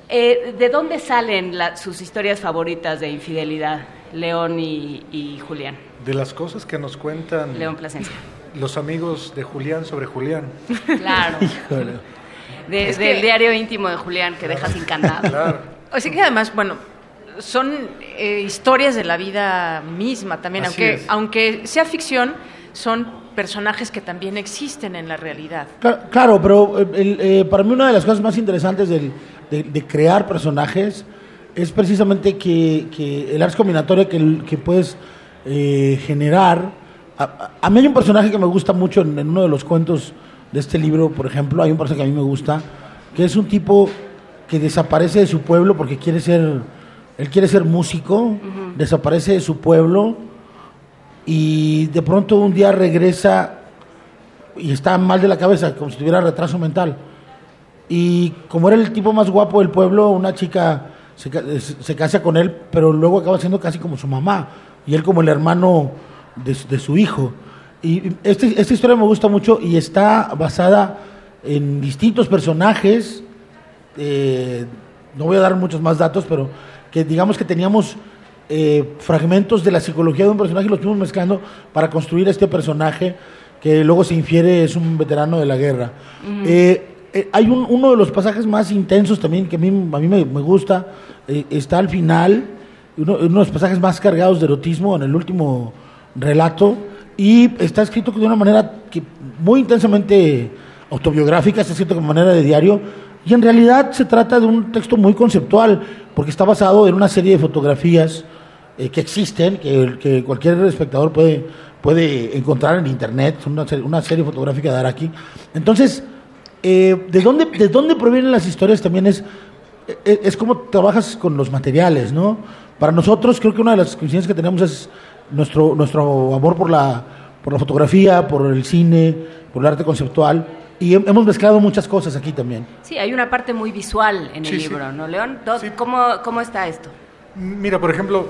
eh, ¿De dónde salen sus historias favoritas de infidelidad, León y, Julián?
De las cosas que nos cuentan
León Plasencia.
los amigos de Julián sobre Julián.
Claro. del diario íntimo de Julián que deja sin candado. Claro.
O sea que además, bueno, son eh, historias de la vida misma también, aunque, aunque sea ficción, son personajes que también existen en la realidad.
Claro, pero eh, para mí una de las cosas más interesantes del, de, crear personajes es precisamente que, el arte combinatorio que, que puedes eh, generar. A, mí hay un personaje que me gusta mucho en, uno de los cuentos de este libro, por ejemplo, hay un personaje que a mí me gusta, que es un tipo que desaparece de su pueblo porque quiere ser, él quiere ser músico, desaparece de su pueblo y de pronto un día regresa y está mal de la cabeza, como si tuviera retraso mental y como era el tipo más guapo del pueblo, una chica se, casa con él, pero luego acaba siendo casi como su mamá, y él como el hermano de, su hijo. Y este, esta historia me gusta mucho y está basada en distintos personajes. Eh, no voy a dar muchos más datos, pero que digamos que teníamos eh, fragmentos de la psicología de un personaje y los fuimos mezclando para construir este personaje que luego se infiere es un veterano de la guerra. Eh, hay un, uno de los pasajes más intensos también que a mí, a mí me, gusta, eh, está al final, uno, de los pasajes más cargados de erotismo en el último relato, y está escrito de una manera que, muy intensamente autobiográfica, está escrito de manera de diario, y en realidad se trata de un texto muy conceptual, porque está basado en una serie de fotografías eh, que existen, que, que, cualquier espectador puede, puede encontrar en internet, una, una serie fotográfica de Araki. Entonces, eh, ¿de, dónde, ¿De dónde provienen las historias también es, es, es cómo trabajas con los materiales, ¿no? Para nosotros creo que una de las coincidencias que tenemos es nuestro, nuestro amor por la, por la fotografía, por el cine, por el arte conceptual. Y hemos mezclado muchas cosas aquí también.
Sí, hay una parte muy visual en el libro, ¿no, León? ¿Cómo, ¿Cómo está esto?
Mira, por ejemplo,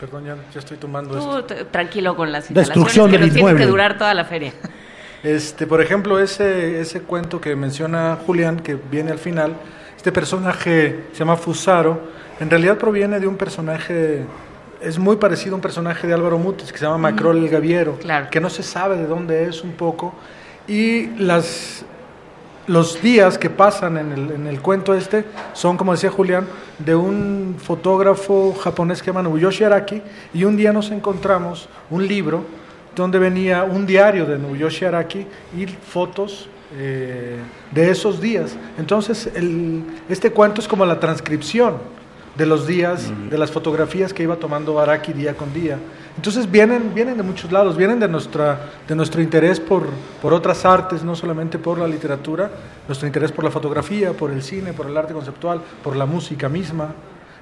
perdón, ya, ya estoy tomando esto.
tranquilo con las
Destrucción
instalaciones que
del
nos tiene que
inmueble.
durar toda la feria.
Este, por ejemplo, ese, ese cuento que menciona Julián, que viene al final, este personaje se llama Fusaro, en realidad proviene de un personaje, es muy parecido a un personaje de Álvaro Mutis, que se llama Macrol el Gaviero, que no se sabe de dónde es un poco, y las, los días que pasan en el, en el cuento este son, como decía Julián, de un fotógrafo japonés que se llama Nobuyoshi Araki, y un día nos encontramos un libro donde venía un diario de Nobuyoshi Araki y fotos eh, de esos días. Entonces, el- este cuento es como la transcripción de los días, de las fotografías que iba tomando Araki día con día. Entonces vienen, vienen de muchos lados, vienen de, nuestra, de nuestro interés por, por otras artes, no solamente por la literatura, nuestro interés por la fotografía, por el cine, por el arte conceptual, por la música misma.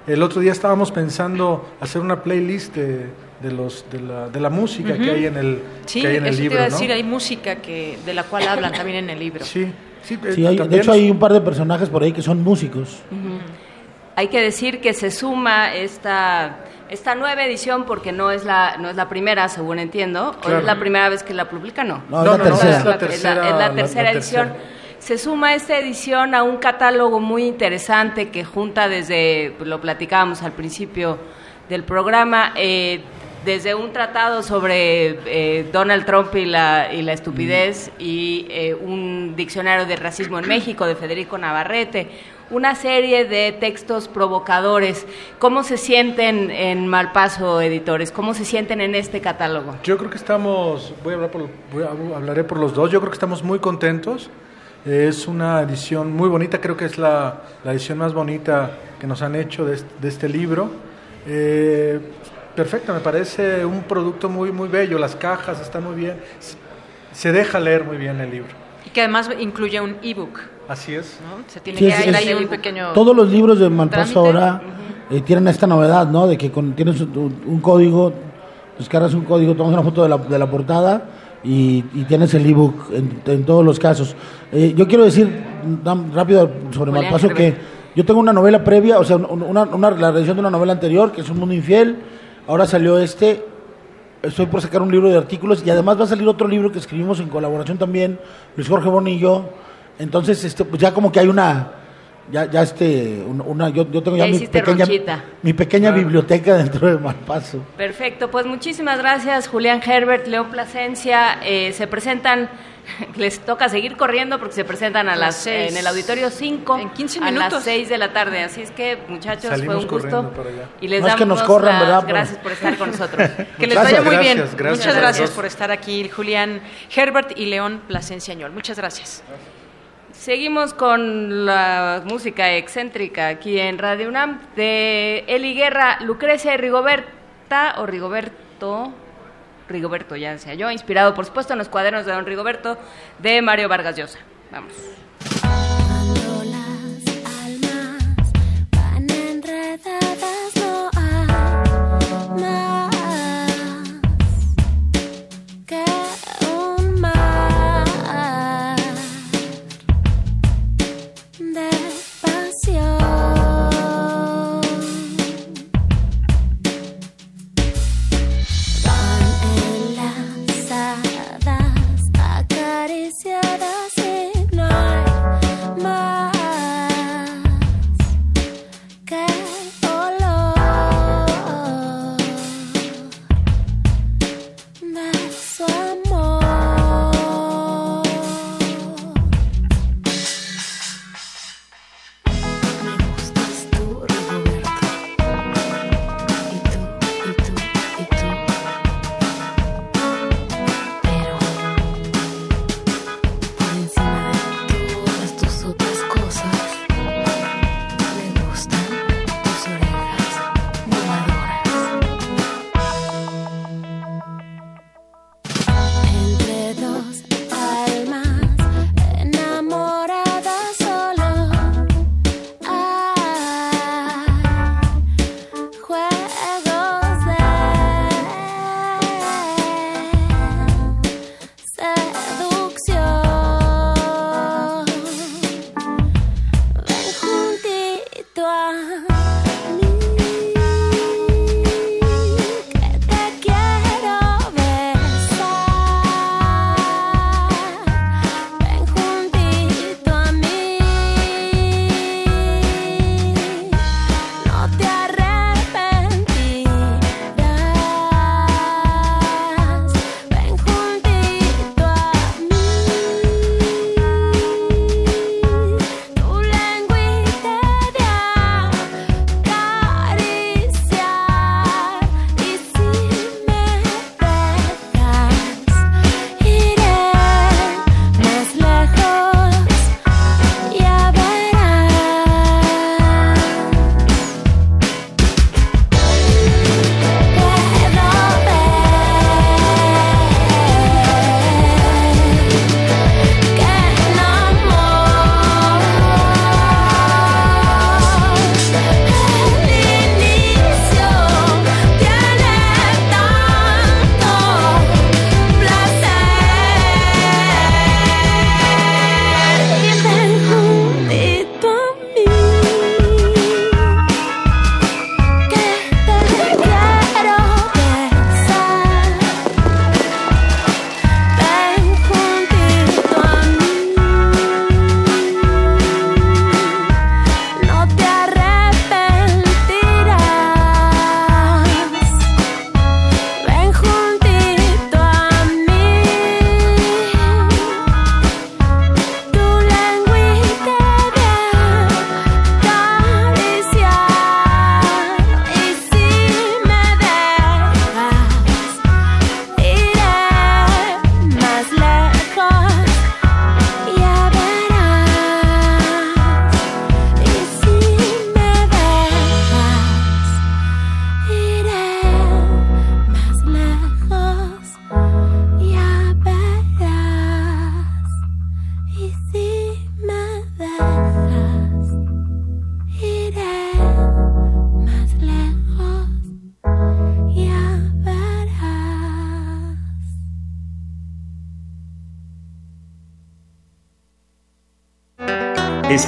El otro día estábamos pensando hacer una playlist de, de los, de, la, de la música que hay en el,
Sí,
que hay en el
eso
libro.
te iba a
¿no?
decir, hay música que, de la cual hablan también en el libro.
Sí, sí, eh,
Sí, hay- de hecho hay un par de personajes por ahí que son músicos.
Hay que decir que se suma esta, esta nueva edición porque no es la, no es la primera, según entiendo. ¿O es la primera vez que la publica? No.
No, es la No, no, no, tercera.
Es la,
es la tercera-
es la- es la
la-
tercera
la
edición.
tercera.
Se suma esta edición a un catálogo muy interesante que junta desde, lo platicábamos al principio del programa, eh, desde un tratado sobre eh, Donald Trump y la, y la estupidez y eh, un diccionario de racismo en México de Federico Navarrete, una serie de textos provocadores. ¿Cómo se sienten en Malpaso, editores? ¿Cómo se sienten en este catálogo?
Yo creo que estamos, voy a hablar por, voy a- hablaré por los dos, yo creo que estamos muy contentos. Es una edición muy bonita, creo que es la, la edición más bonita que nos han hecho de, este- de este libro. Eh, perfecto, me parece un producto muy, muy bello, las cajas están muy bien, se- deja leer muy bien el libro.
Y que además incluye un ebook.
Así es.
¿no? Se tiene
Sí,
que
es- es-
ahí un pequeño.
Todos los libros de Malpaso ahora eh, tienen esta novedad, ¿no? De que con, tienes un, un código, descargas un código, tomas una foto de la, de la portada y, y tienes el ebook en, en todos los casos. Eh, yo quiero decir rápido sobre Malpaso que yo tengo una novela previa, o sea, una, una, la reedición de una novela anterior, que es Un Mundo Infiel. Ahora salió este. Estoy por sacar un libro de artículos y además va a salir otro libro que escribimos en colaboración también, Luis Jorge Boni y yo. Entonces, este, pues ya como que hay una, ya, ya este, un- una, yo, yo tengo ya,
Ya
mi pequeña, mi pequeña biblioteca dentro de Malpaso.
Perfecto, pues muchísimas gracias Julián Herbert, León Plasencia. Eh, se presentan, les toca seguir corriendo porque se presentan a las en el auditorio 5
En 15
a las
minutos.
6 de la tarde. Así es que muchachos,
Salimos
fue un gusto
corriendo para allá.
y les
No es
damos
que nos corran,
las
¿verdad?
Gracias por estar con nosotros.
Que les vaya muy bien.
Gracias, gracias
Muchas gracias por estar aquí, Julián Herbert y León Plasencia Añol. Muchas gracias.
Seguimos con la música excéntrica aquí en Radio UNAM de Eli Guerra, Lucrecia y Rigoberta o Rigoberto, Rigoberto decía yo, inspirado por supuesto en los cuadernos de don Rigoberto de Mario Vargas Llosa. Vamos.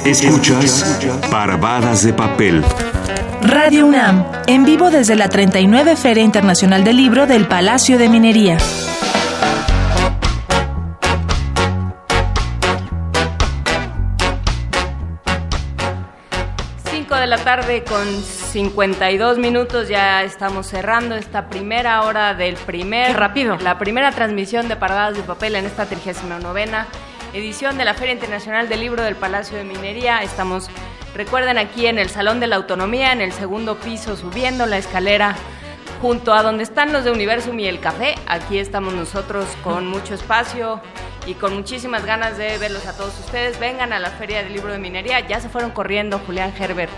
Escuchas Parvadas de Papel.
Radio UNAM, en vivo desde la 39 Feria Internacional del Libro del Palacio de Minería.
Cinco de la tarde con 52 minutos ya estamos cerrando esta primera hora del primer
Qué rápido.
la primera transmisión de Parvadas de Papel en esta 39 edición de la Feria Internacional del Libro del Palacio de Minería. Estamos, recuerden, aquí en el Salón de la Autonomía, en el segundo piso, subiendo la escalera junto a donde están los de Universum y el Café. Aquí estamos nosotros con mucho espacio y con muchísimas ganas de verlos a todos ustedes. Vengan a la Feria del Libro de Minería. Ya se fueron corriendo Julián Herbert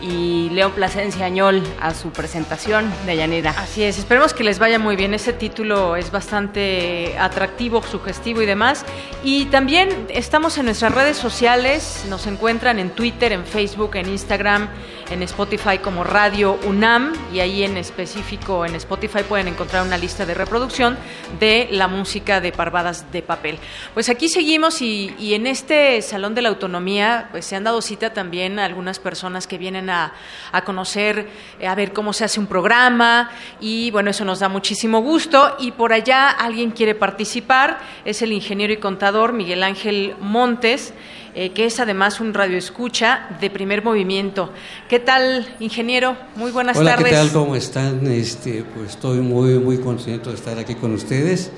y León Plasencia Añol a su presentación de Yanira.
Así es, esperemos que les vaya muy bien. Ese título es bastante atractivo, sugestivo y demás. Y también estamos en nuestras redes sociales, nos encuentran en Twitter, en Facebook, en Instagram, en Spotify como Radio UNAM y ahí en específico en Spotify pueden encontrar una lista de reproducción de la música de Parvadas de Papel. Pues aquí seguimos y, en este Salón de la Autonomía pues se han dado cita también a algunas personas que vienen a, a conocer, eh, a ver cómo se hace un programa y bueno, eso nos da muchísimo gusto y por allá alguien quiere participar, es el ingeniero y contador Miguel Ángel Montes. Eh, que es además un radioescucha de primer movimiento. ¿Qué tal, ingeniero? Muy buenas
Hola,
tardes.
¿qué tal? ¿Cómo están? Este, pues estoy muy, muy contento de estar aquí con ustedes.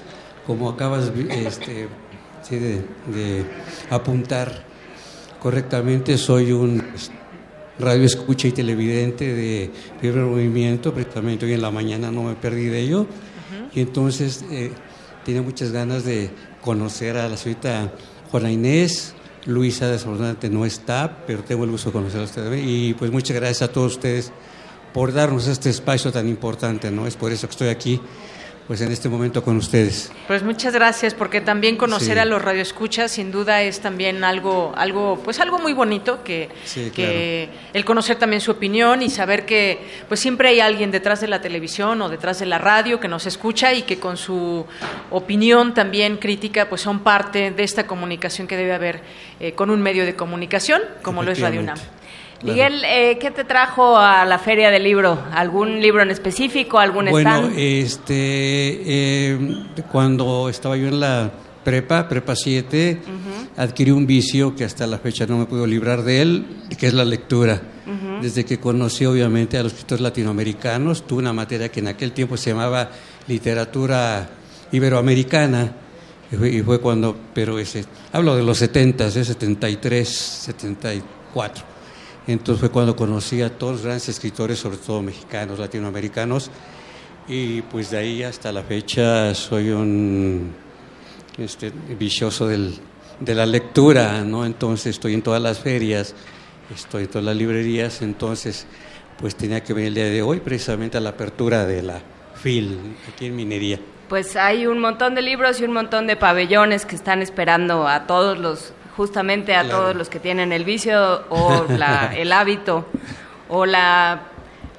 Como acabas este, sí, de, de apuntar correctamente, soy un radio escucha y televidente de Primer Movimiento, precisamente hoy en la mañana no me perdí de ello. Y entonces eh, tenía muchas ganas de conocer a la señorita Juana Inés. Luisa desafortunadamente no está, pero tengo el gusto de conocerla usted. Y pues muchas gracias a todos ustedes por darnos este espacio tan importante, ¿no? Es por eso que estoy aquí, pues en este momento con ustedes.
Pues muchas gracias, porque también conocer
Sí.
a los radioescuchas sin duda es también algo, algo, pues algo muy bonito que,
Sí,
que el conocer también su opinión y saber que pues siempre hay alguien detrás de la televisión o detrás de la radio que nos escucha y que con su opinión también crítica pues son parte de esta comunicación que debe haber eh, con un medio de comunicación como lo es Radio UNAM.
Miguel, eh, ¿qué te trajo a la Feria del Libro? ¿Algún libro en específico? ¿Algún
Bueno,
stand?
este, eh, cuando estaba yo en la prepa, prepa 7, adquirí un vicio que hasta la fecha no me puedo librar de él, que es la lectura. Desde que conocí obviamente a los escritores latinoamericanos, tuve una materia que en aquel tiempo se llamaba literatura iberoamericana, y fue, y fue cuando, pero ese, hablo de los 70, ¿eh? 73, 74. Entonces fue cuando conocí a todos los grandes escritores, sobre todo mexicanos, latinoamericanos, y pues de ahí hasta la fecha soy un este, vicioso del- de la lectura, ¿no? Entonces estoy en todas las ferias, estoy en todas las librerías, entonces pues tenía que venir el día de hoy precisamente a la apertura de la FIL aquí en Minería.
Pues hay un montón de libros y un montón de pabellones que están esperando a todos los, justamente a
Claro.
todos los que tienen el vicio o la- el hábito o la,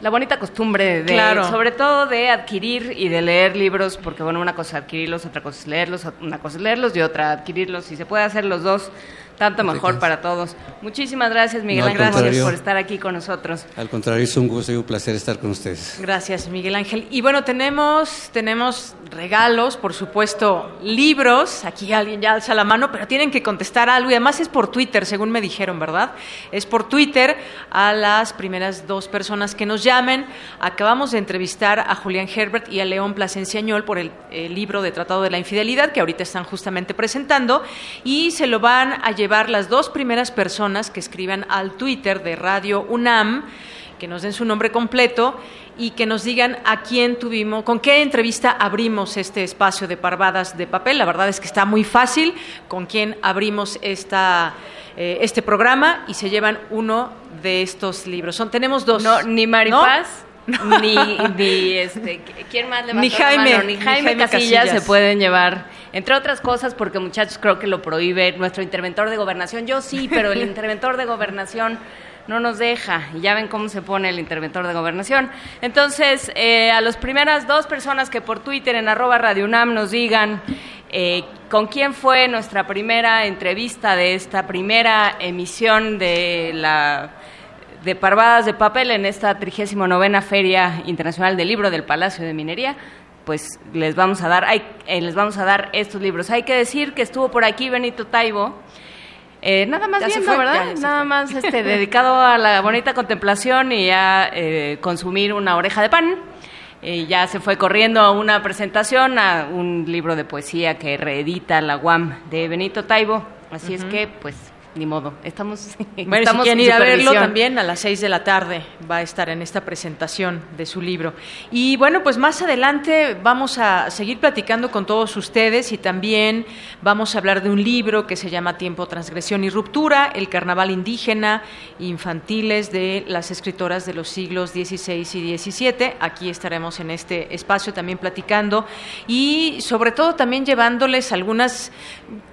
la bonita costumbre de,
Claro.
sobre todo de adquirir y de leer libros, porque bueno, una cosa es adquirirlos, otra cosa es leerlos, una cosa es leerlos y otra adquirirlos. Si se puede hacer los dos, tanto mejor para todos. Muchísimas gracias, Miguel
No,
Ángel, gracias por estar aquí con nosotros.
Al contrario, es un gusto y un placer estar con ustedes.
Gracias, Miguel Ángel. Y bueno, tenemos, tenemos regalos, por supuesto, libros. Aquí alguien ya alza la mano, pero tienen que contestar algo. Y además es por Twitter, según me dijeron, ¿verdad? Es por Twitter a las primeras dos personas que nos llamen. Acabamos de entrevistar a Julián Herbert y a León Plasencia Añol por el, el libro de Tratado de la Infidelidad, que ahorita están justamente presentando. Y se lo van a llevar las dos primeras personas que escriban al Twitter de Radio UNAM que nos den su nombre completo y que nos digan a quién tuvimos, con qué entrevista abrimos este espacio de parvadas de papel. La verdad es que está muy fácil con quién abrimos esta, eh, este programa y se llevan uno de estos libros. Son, tenemos dos.
No, ni Maripaz,
¿No?
ni, ni este, ¿quién más levantó
Ni
la
Jaime,
mano? Ni
ni
Jaime,
Jaime
Casillas,
Casillas.
se pueden llevar, entre otras cosas, porque muchachos creo que lo prohíbe nuestro interventor de gobernación. Yo sí, pero el interventor de gobernación no nos deja. Y ya ven cómo se pone el interventor de gobernación. Entonces, eh, a las primeras dos personas que por Twitter en arroba Radio UNAM nos digan eh, con quién fue nuestra primera entrevista de esta primera emisión de la de Parvadas de Papel en esta 39 Feria Internacional del Libro del Palacio de Minería, pues les vamos a dar, hay, eh, les vamos a dar estos libros. Hay que decir que estuvo por aquí Benito Taibo, eh, nada más
Ya
viendo,
fue,
¿verdad? nada más este, dedicado a la bonita contemplación y a eh, consumir una oreja de pan. Eh, ya se fue corriendo a una presentación, a un libro de poesía que reedita la UAM de Benito Taibo. Así es que, pues, ni modo. Estamos,
Bueno,
estamos
si quieren
en
ir a verlo también a las seis de la tarde va a estar en esta presentación de su libro. Y bueno, pues más adelante vamos a seguir platicando con todos ustedes y también vamos a hablar de un libro que se llama Tiempo, Transgresión y Ruptura, el carnaval indígena infantiles de las escritoras de los siglos XVI y XVII. Aquí estaremos en este espacio también platicando y sobre todo también llevándoles algunas,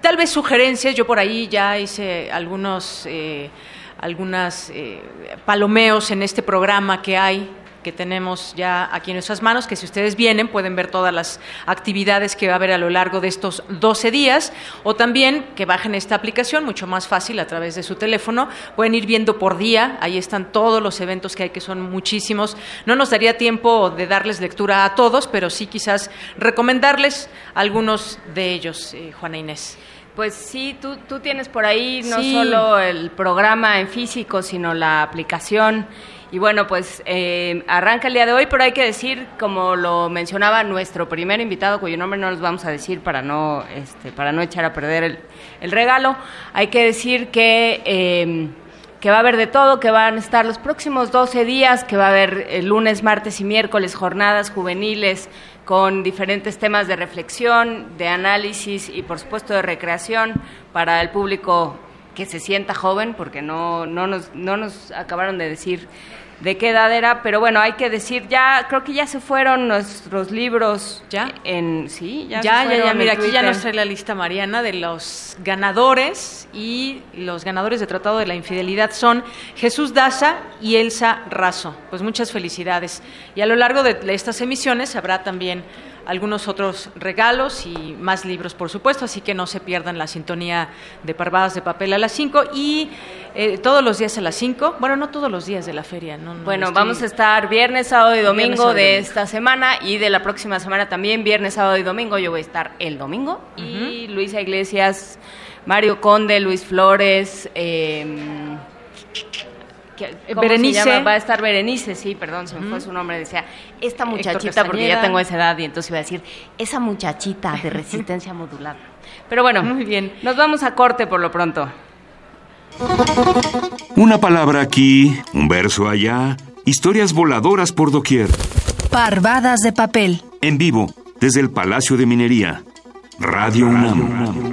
tal vez sugerencias. Yo por ahí ya hice algunos, eh, algunas eh, palomeos en este programa que hay que tenemos ya aquí en nuestras manos, que si ustedes vienen pueden ver todas las actividades que va a haber a lo largo de estos 12 días, o también que bajen esta aplicación, mucho más fácil a través de su teléfono, pueden ir viendo por día, ahí están todos los eventos que hay, que son muchísimos. No nos daría tiempo de darles lectura a todos, pero sí quizás recomendarles algunos de ellos, eh, Juana Inés.
Pues sí, tú, tú tienes por ahí no
Sí.
solo el programa en físico, sino la aplicación. Y bueno, pues eh, arranca el día de hoy, pero hay que decir, como lo mencionaba nuestro primer invitado, cuyo nombre no los vamos a decir para no, este, para no echar a perder el, el regalo, hay que decir que, eh, que va a haber de todo, que van a estar los próximos 12 días, que va a haber eh, lunes, martes y miércoles jornadas juveniles con diferentes temas de reflexión, de análisis y por supuesto de recreación para el público que se sienta joven, porque no, no, nos, no nos acabaron de decir de qué edad era, pero bueno, hay que decir, ya creo que ya se fueron nuestros libros. ¿Ya? En, sí, ya.
Ya, ya, ya, mira, aquí ya nos trae la lista Mariana de los ganadores y los ganadores de Tratado de la Infidelidad son Jesús Daza y Elsa Razo. Pues muchas felicidades. Y a lo largo de estas emisiones habrá también algunos otros regalos y más libros, por supuesto, así que no se pierdan la sintonía de Parvadas de Papel a las 5 y eh, todos los días a las 5. Bueno, no todos los días de la feria, ¿no? no
Bueno,
estoy-
vamos a estar viernes, sábado y domingo
sábado
de
domingo.
esta semana y de la próxima semana también, viernes, sábado y domingo. Yo voy a estar el domingo. Y Luisa Iglesias, Mario Conde, Luis Flores, eh, ¿qué- cómo se
Berenice.
llama? Va a estar Berenice, sí, perdón, se me fue su nombre. Decía, esta muchachita, porque ya tengo esa edad y entonces iba a decir, esa muchachita de resistencia modulada. Pero bueno, muy bien. Nos vamos a corte por lo pronto.
Una palabra aquí, un verso allá, historias voladoras por doquier.
Parvadas de papel.
En vivo, desde el Palacio de Minería. Radio UNAM.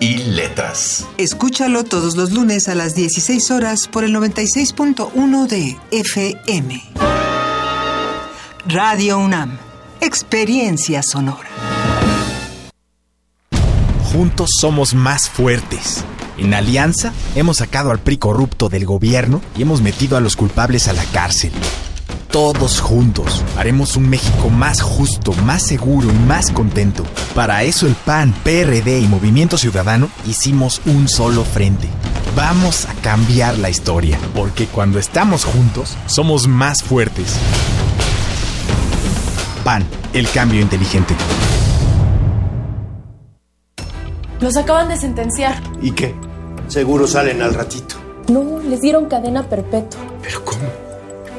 y Letras.
Escúchalo todos los lunes a las 16 horas por el 96.1 de FM. Radio UNAM. Experiencia sonora.
Juntos somos más fuertes. En Alianza hemos sacado al PRI corrupto del gobierno y hemos metido a los culpables a la cárcel. Todos juntos haremos un México más justo, más seguro y más contento. Para eso el PAN, PRD y Movimiento Ciudadano hicimos un solo frente. Vamos a cambiar la historia, porque cuando estamos juntos somos más fuertes. PAN, el cambio inteligente.
Los acaban de sentenciar.
¿Y qué? Seguro salen al ratito.
No, les dieron cadena perpetua.
¿Pero cómo?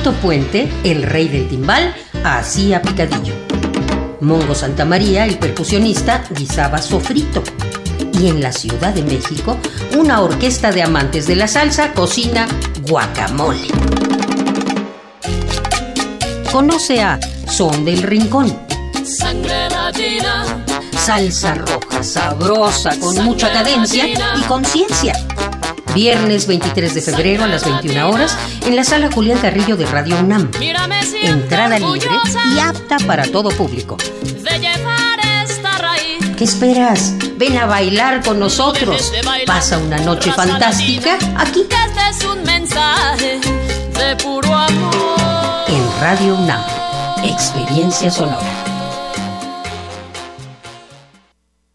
Tito Puente, el rey del timbal, hacía picadillo. Mongo Santamaría, el percusionista, guisaba sofrito. Y en la Ciudad de México, una orquesta de amantes de la salsa cocina guacamole. Conoce a Son del Rincón,
Sangre latina.
salsa roja, sabrosa, con mucha cadencia y conciencia. Viernes 23 de febrero a las 21 horas en la sala Julián Carrillo de Radio UNAM. Entrada libre y apta para todo público. ¿Qué esperas? Ven a bailar con nosotros. Pasa una noche fantástica aquí
este es un mensaje de puro amor.
en Radio UNAM. Experiencia sonora.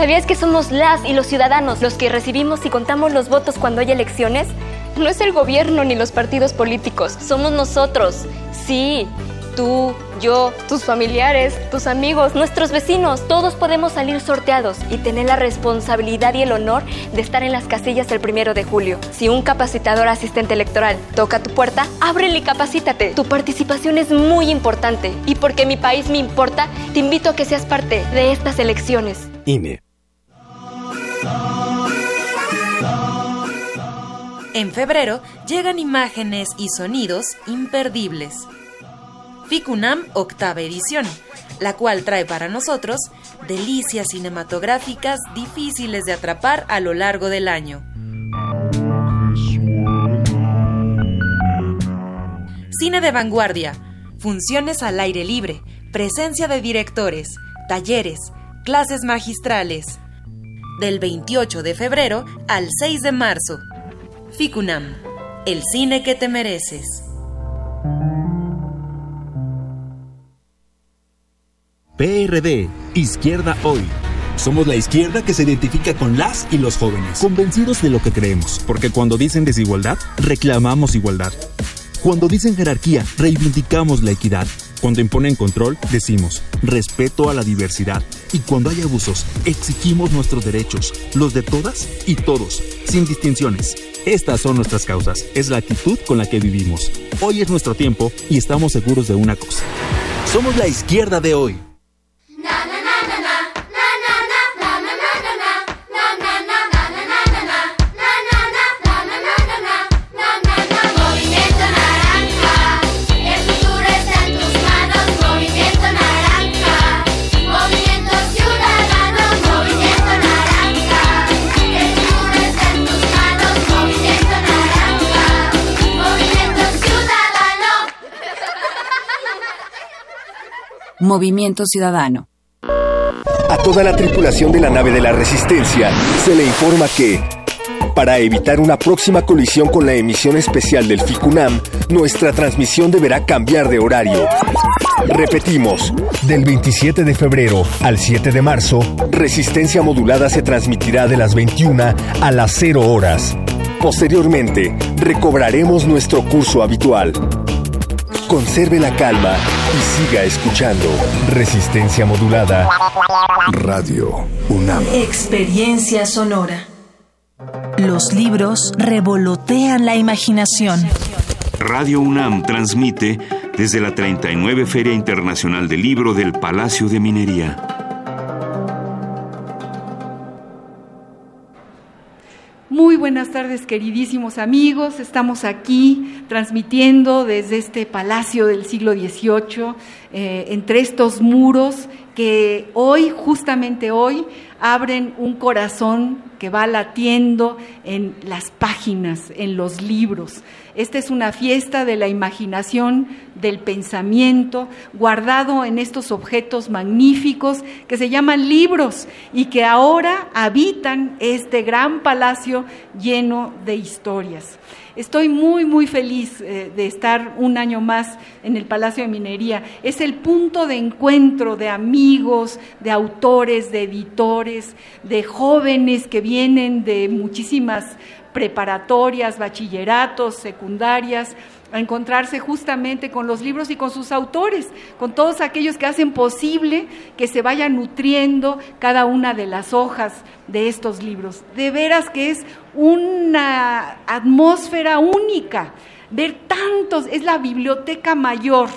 ¿Sabías que somos las y los ciudadanos los que recibimos y contamos los votos cuando hay elecciones? No es el gobierno ni los partidos políticos, somos nosotros. Sí, tú, yo, tus familiares, tus amigos, nuestros vecinos, todos podemos salir sorteados y tener la responsabilidad y el honor de estar en las casillas el primero de julio. Si un capacitador asistente electoral toca tu puerta, ábrele y capacítate. Tu participación es muy importante y porque mi país me importa, te invito a que seas parte de estas elecciones.
INE.
En febrero llegan imágenes y sonidos imperdibles. FICUNAM octava edición, la cual trae para nosotros delicias cinematográficas difíciles de atrapar a lo largo del año. Cine de vanguardia, funciones al aire libre, presencia de directores, talleres, clases magistrales. Del 28 de febrero al 6 de marzo. FICUNAM, el cine que te mereces.
PRD, Izquierda Hoy. Somos la izquierda que se identifica con las y los jóvenes, convencidos de lo que creemos, porque cuando dicen desigualdad, reclamamos igualdad. Cuando dicen jerarquía, reivindicamos la equidad. Cuando imponen control, decimos respeto a la diversidad. Y cuando hay abusos, exigimos nuestros derechos, los de todas y todos, sin distinciones. Estas son nuestras causas, es la actitud con la que vivimos. Hoy es nuestro tiempo y estamos seguros de una cosa. Somos la izquierda de hoy.
Movimiento Ciudadano.
A toda la tripulación de la nave de la Resistencia se le informa que, para evitar una próxima colisión con la emisión especial del FICUNAM, nuestra transmisión deberá cambiar de horario. Repetimos, del 27 de febrero al 7 de marzo, Resistencia Modulada se transmitirá de las 21 a las 0 horas. Posteriormente, recobraremos nuestro curso habitual. Conserve la calma y siga escuchando. Resistencia Modulada. Radio UNAM.
Experiencia sonora. Los libros revolotean la imaginación.
Radio UNAM transmite desde la 39 Feria Internacional del Libro del Palacio de Minería.
Buenas tardes.
queridísimos amigos. Estamos aquí transmitiendo desde este palacio del siglo XVIII, eh, entre estos muros que hoy, justamente hoy, abren un corazón que va latiendo en las páginas, en los libros. Esta es una fiesta de la imaginación, del pensamiento, guardado en estos objetos magníficos que se llaman libros y que ahora habitan este gran palacio lleno de historias. Estoy muy, muy feliz eh, de estar un año más en el Palacio de Minería. Es el punto de encuentro de amigos, de autores, de editores, de jóvenes que vienen de muchísimas preparatorias, bachilleratos, secundarias, a encontrarse justamente con los libros y con sus autores, con todos aquellos que hacen posible que se vaya nutriendo cada una de las hojas de estos libros. De veras que es una atmósfera única ver tantos, es la biblioteca mayor.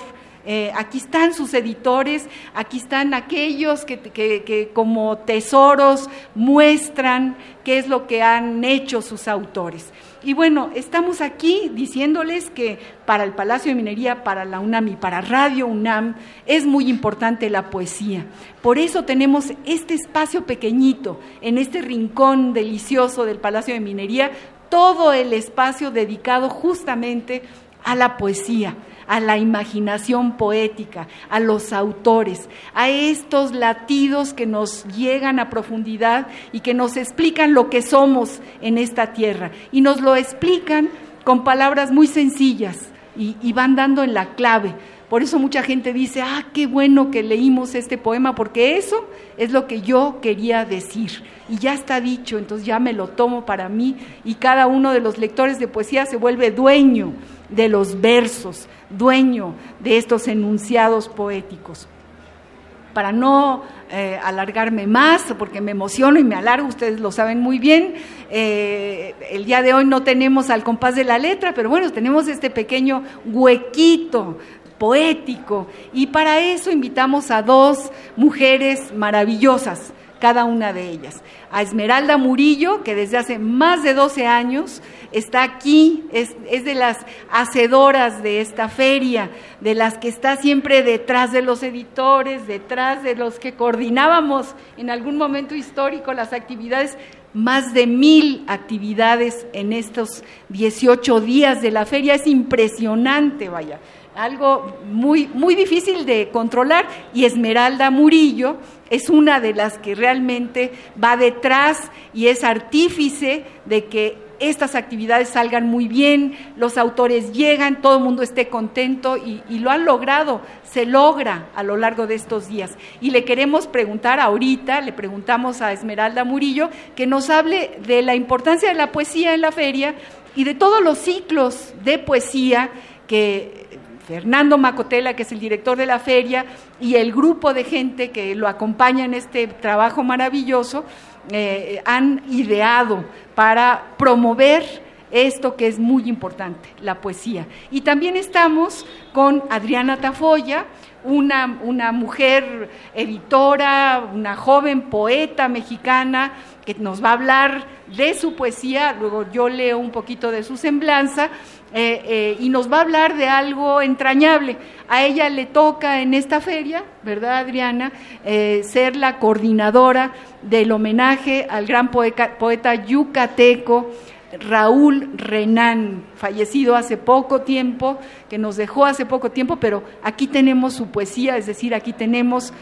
Eh, aquí están sus editores, aquí están aquellos que, que, como tesoros muestran qué es lo que han hecho sus autores. Y bueno, estamos aquí diciéndoles que para el Palacio de Minería, para la UNAM y para Radio UNAM es muy importante la poesía. Por eso tenemos este espacio pequeñito, en este rincón delicioso del Palacio de Minería, todo el espacio dedicado justamente a la poesía a la imaginación poética, a los autores, a estos latidos que nos llegan a profundidad y que nos explican lo que somos en esta tierra. Y nos lo explican con palabras muy sencillas y, van dando en la clave. Por eso mucha gente dice, ah, qué bueno que leímos este poema, porque eso es lo que yo quería decir. Y ya está dicho, entonces ya me lo tomo para mí y cada uno de los lectores de poesía se vuelve dueño de los versos, dueño de estos enunciados poéticos. Para no eh, alargarme más, porque me emociono y me alargo, ustedes lo saben muy bien, eh, el día de hoy no tenemos al compás de la letra, pero bueno, tenemos este pequeño huequito poético y para eso invitamos a dos mujeres maravillosas, cada una de ellas. A Esmeralda Murillo, que desde hace más de 12 años está aquí, es, de las hacedoras de esta feria, de las que está siempre detrás de los editores, detrás de los que coordinábamos en algún momento histórico las actividades más de mil actividades en estos 18 días de la feria. Es impresionante, vaya, algo muy, muy difícil de controlar. Y Esmeralda Murillo es una de las que realmente va detrás y es artífice de que estas actividades salgan muy bien, los autores llegan, todo el mundo esté contento y, lo han logrado, se logra a lo largo de estos días. Y le queremos preguntar ahorita, le preguntamos a Esmeralda Murillo, que nos hable de la importancia de la poesía en la feria y de todos los ciclos de poesía que Fernando Macotela, que es el director de la feria, y el grupo de gente que lo acompaña en este trabajo maravilloso, eh, han ideado para promover esto que es muy importante, la poesía. Y también estamos con Adriana Tafoya, una, una mujer editora, una joven poeta mexicana que nos va a hablar de su poesía, luego yo leo un poquito de su semblanza, eh, eh, y nos va a hablar de algo entrañable. A ella le toca en esta feria, ¿verdad, Adriana?, eh, ser la coordinadora del homenaje al gran poeta, yucateco Raúl Renán, fallecido hace poco tiempo, que nos dejó hace poco tiempo, pero aquí tenemos su poesía, es decir, aquí tenemos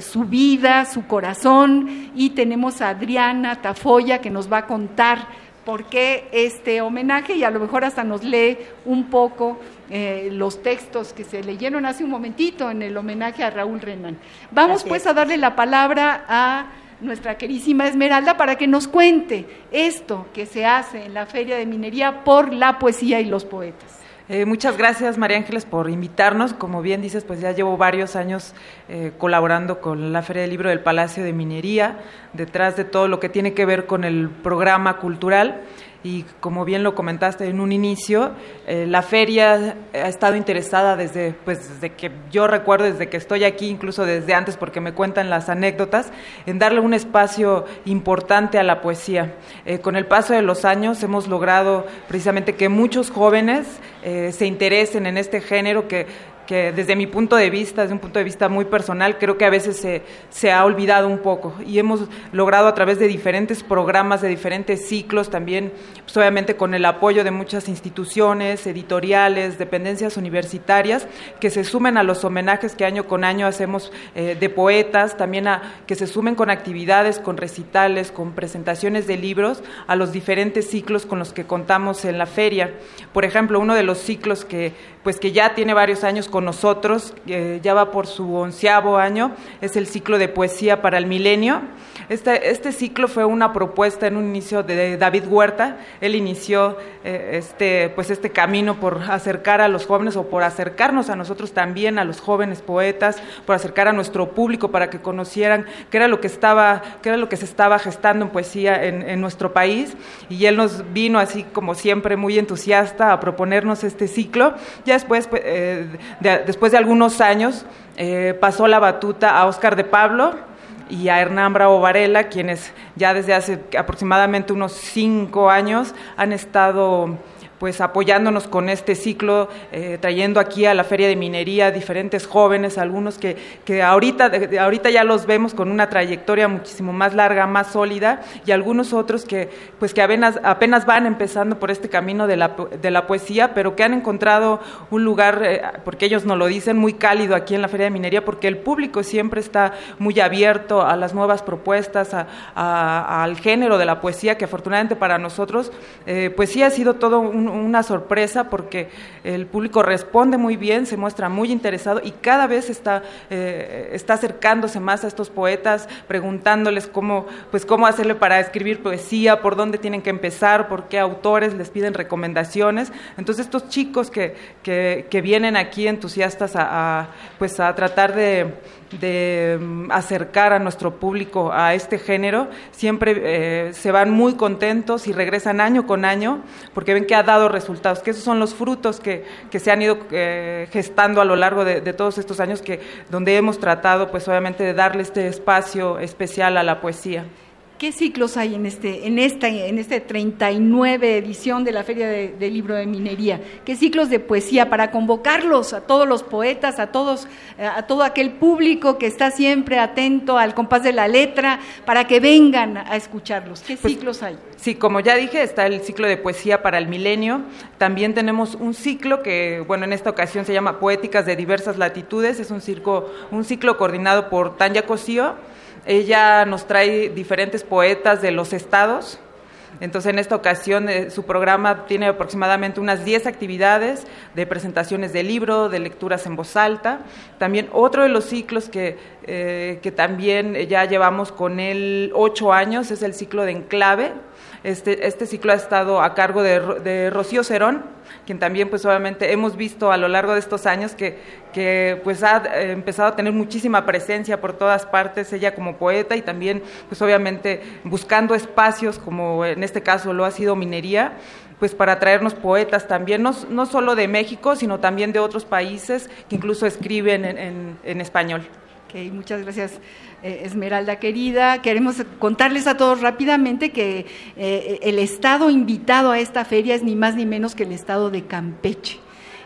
su vida, su corazón, y tenemos a Adriana Tafoya que nos va a contar por qué este homenaje y a lo mejor hasta nos lee un poco eh, los textos que se leyeron hace un momentito en el homenaje a Raúl Renan. Vamos pues a darle la palabra a nuestra querísima Esmeralda para que nos cuente esto que se hace en la Feria de Minería por la poesía y los poetas.
Eh, muchas gracias, María Ángeles, por invitarnos. Como bien dices, pues ya llevo varios años eh, colaborando con la Feria del Libro del Palacio de Minería, detrás de todo lo que tiene que ver con el programa cultural. Y como bien lo comentaste en un inicio, eh, la feria ha estado interesada desde, pues, desde que yo recuerdo, desde que estoy aquí, incluso desde antes, porque me cuentan las anécdotas, en darle un espacio importante a la poesía. Eh, con el paso de los años hemos logrado precisamente que muchos jóvenes eh, se interesen en este género que que desde mi punto de vista, desde un punto de vista muy personal, creo que a veces se, se, ha olvidado un poco y hemos logrado a través de diferentes programas, de diferentes ciclos, también pues obviamente con el apoyo de muchas instituciones, editoriales, dependencias universitarias, que se sumen a los homenajes que año con año hacemos eh, de poetas, también a que se sumen con actividades, con recitales, con presentaciones de libros a los diferentes ciclos con los que contamos en la feria. Por ejemplo, uno de los ciclos que pues que ya tiene varios años con nosotros, ya va por su onceavo año, es el ciclo de poesía para el milenio. Este, este ciclo fue una propuesta en un inicio de David Huerta. Él inició eh, este, pues este camino por acercar a los jóvenes o por acercarnos a nosotros también, a los jóvenes poetas, por acercar a nuestro público para que conocieran qué era lo que estaba, qué era lo que se estaba gestando en poesía en, nuestro país. Y él nos vino así como siempre muy entusiasta a proponernos este ciclo. Después, pues, eh, de, después de algunos años, eh, pasó la batuta a Oscar de Pablo y a Hernán Bravo Varela, quienes ya desde hace aproximadamente unos cinco años han estado pues apoyándonos con este ciclo, eh, trayendo aquí a la Feria de Minería diferentes jóvenes, algunos que, que ahorita, ahorita ya los vemos con una trayectoria muchísimo más larga, más sólida, y algunos otros que, pues que apenas, apenas van empezando por este camino de la, de la poesía, pero que han encontrado un lugar, eh, porque ellos nos lo dicen, muy cálido aquí en la Feria de Minería, porque el público siempre está muy abierto a las nuevas propuestas, a, al género de la poesía, que afortunadamente para nosotros, eh, pues sí ha sido todo un una sorpresa porque el público responde muy bien, se muestra muy interesado y cada vez está, eh, está acercándose más a estos poetas, preguntándoles cómo, pues cómo hacerle para escribir poesía, por dónde tienen que empezar, por qué autores les piden recomendaciones. Entonces estos chicos que, que, vienen aquí entusiastas a pues a tratar de de mm, acercar a nuestro público a este género, siempre eh, se van muy contentos y regresan año con año porque ven que ha dado resultados, que esos son los frutos que, que se han ido eh, gestando a lo largo de, de, todos estos años, que donde hemos tratado, pues obviamente, de darle este espacio especial a la poesía.
¿Qué ciclos hay en este, en esta, en este 39 edición de la Feria de, Libro de Minería? ¿Qué ciclos de poesía para convocarlos a todos los poetas, a todos, eh, a todo aquel público que está siempre atento al compás de la letra, para que vengan a escucharlos? ¿Qué pues, ciclos hay?
Sí, como ya dije, está el ciclo de poesía para el milenio. También tenemos un ciclo que, bueno, en esta ocasión se llama Poéticas de diversas latitudes. Es un, circo, un ciclo coordinado por Tanya Cosío ella nos trae diferentes poetas de los estados. Entonces, en esta ocasión, eh, su programa tiene aproximadamente unas 10 actividades de presentaciones de libro, de lecturas en voz alta. También otro de los ciclos que, eh, que también ya llevamos con él ocho años es el ciclo de Enclave. Este, este ciclo ha estado a cargo de, Rocío Cerón, quien también pues obviamente hemos visto a lo largo de estos años que, que pues ha eh, empezado a tener muchísima presencia por todas partes, ella como poeta y también pues obviamente buscando espacios como en este caso lo ha sido minería, pues para traernos poetas también, no, no solo de México, sino también de otros países que incluso escriben en, en, español.
Muchas gracias. Eh, Esmeralda querida. Queremos contarles a todos rápidamente que eh, el estado invitado a esta feria es ni más ni menos que el estado de Campeche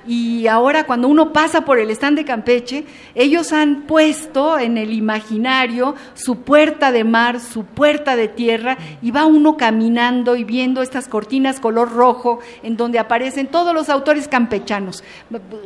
y ahora cuando uno pasa por el stand de Campeche, ellos han puesto en el imaginario su puerta de mar, su puerta de tierra, y va uno caminando y viendo estas cortinas color rojo en donde aparecen todos los autores campechanos,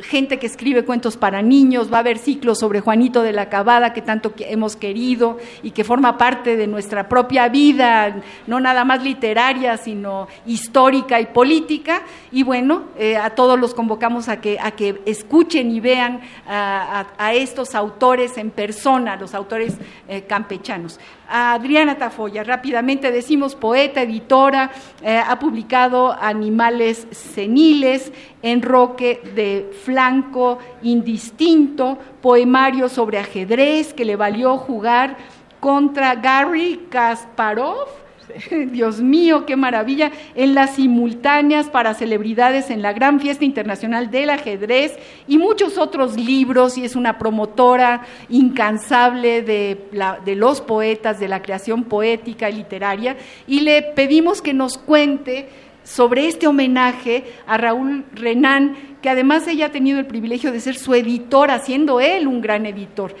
gente que escribe cuentos para niños, va a haber ciclos sobre Juanito de la Cabada que tanto hemos querido y que forma parte de nuestra propia vida, no nada más literaria, sino histórica y política, y bueno, eh, a todos los convocamos a a que, escuchen y vean a, estos autores en persona, los autores eh, campechanos. Adriana Tafoya, rápidamente decimos poeta, editora, eh, ha publicado Animales Seniles, Enroque de Flanco Indistinto, poemario sobre ajedrez que le valió jugar contra Gary Kasparov Dios mío, qué maravilla, en las simultáneas para celebridades en la Gran Fiesta Internacional del Ajedrez y muchos otros libros, y es una promotora incansable de, los poetas, de la creación poética y literaria, y le pedimos que nos cuente sobre este homenaje a Raúl Renán, que además ella ha tenido el privilegio de ser su editor, haciendo él un gran editor.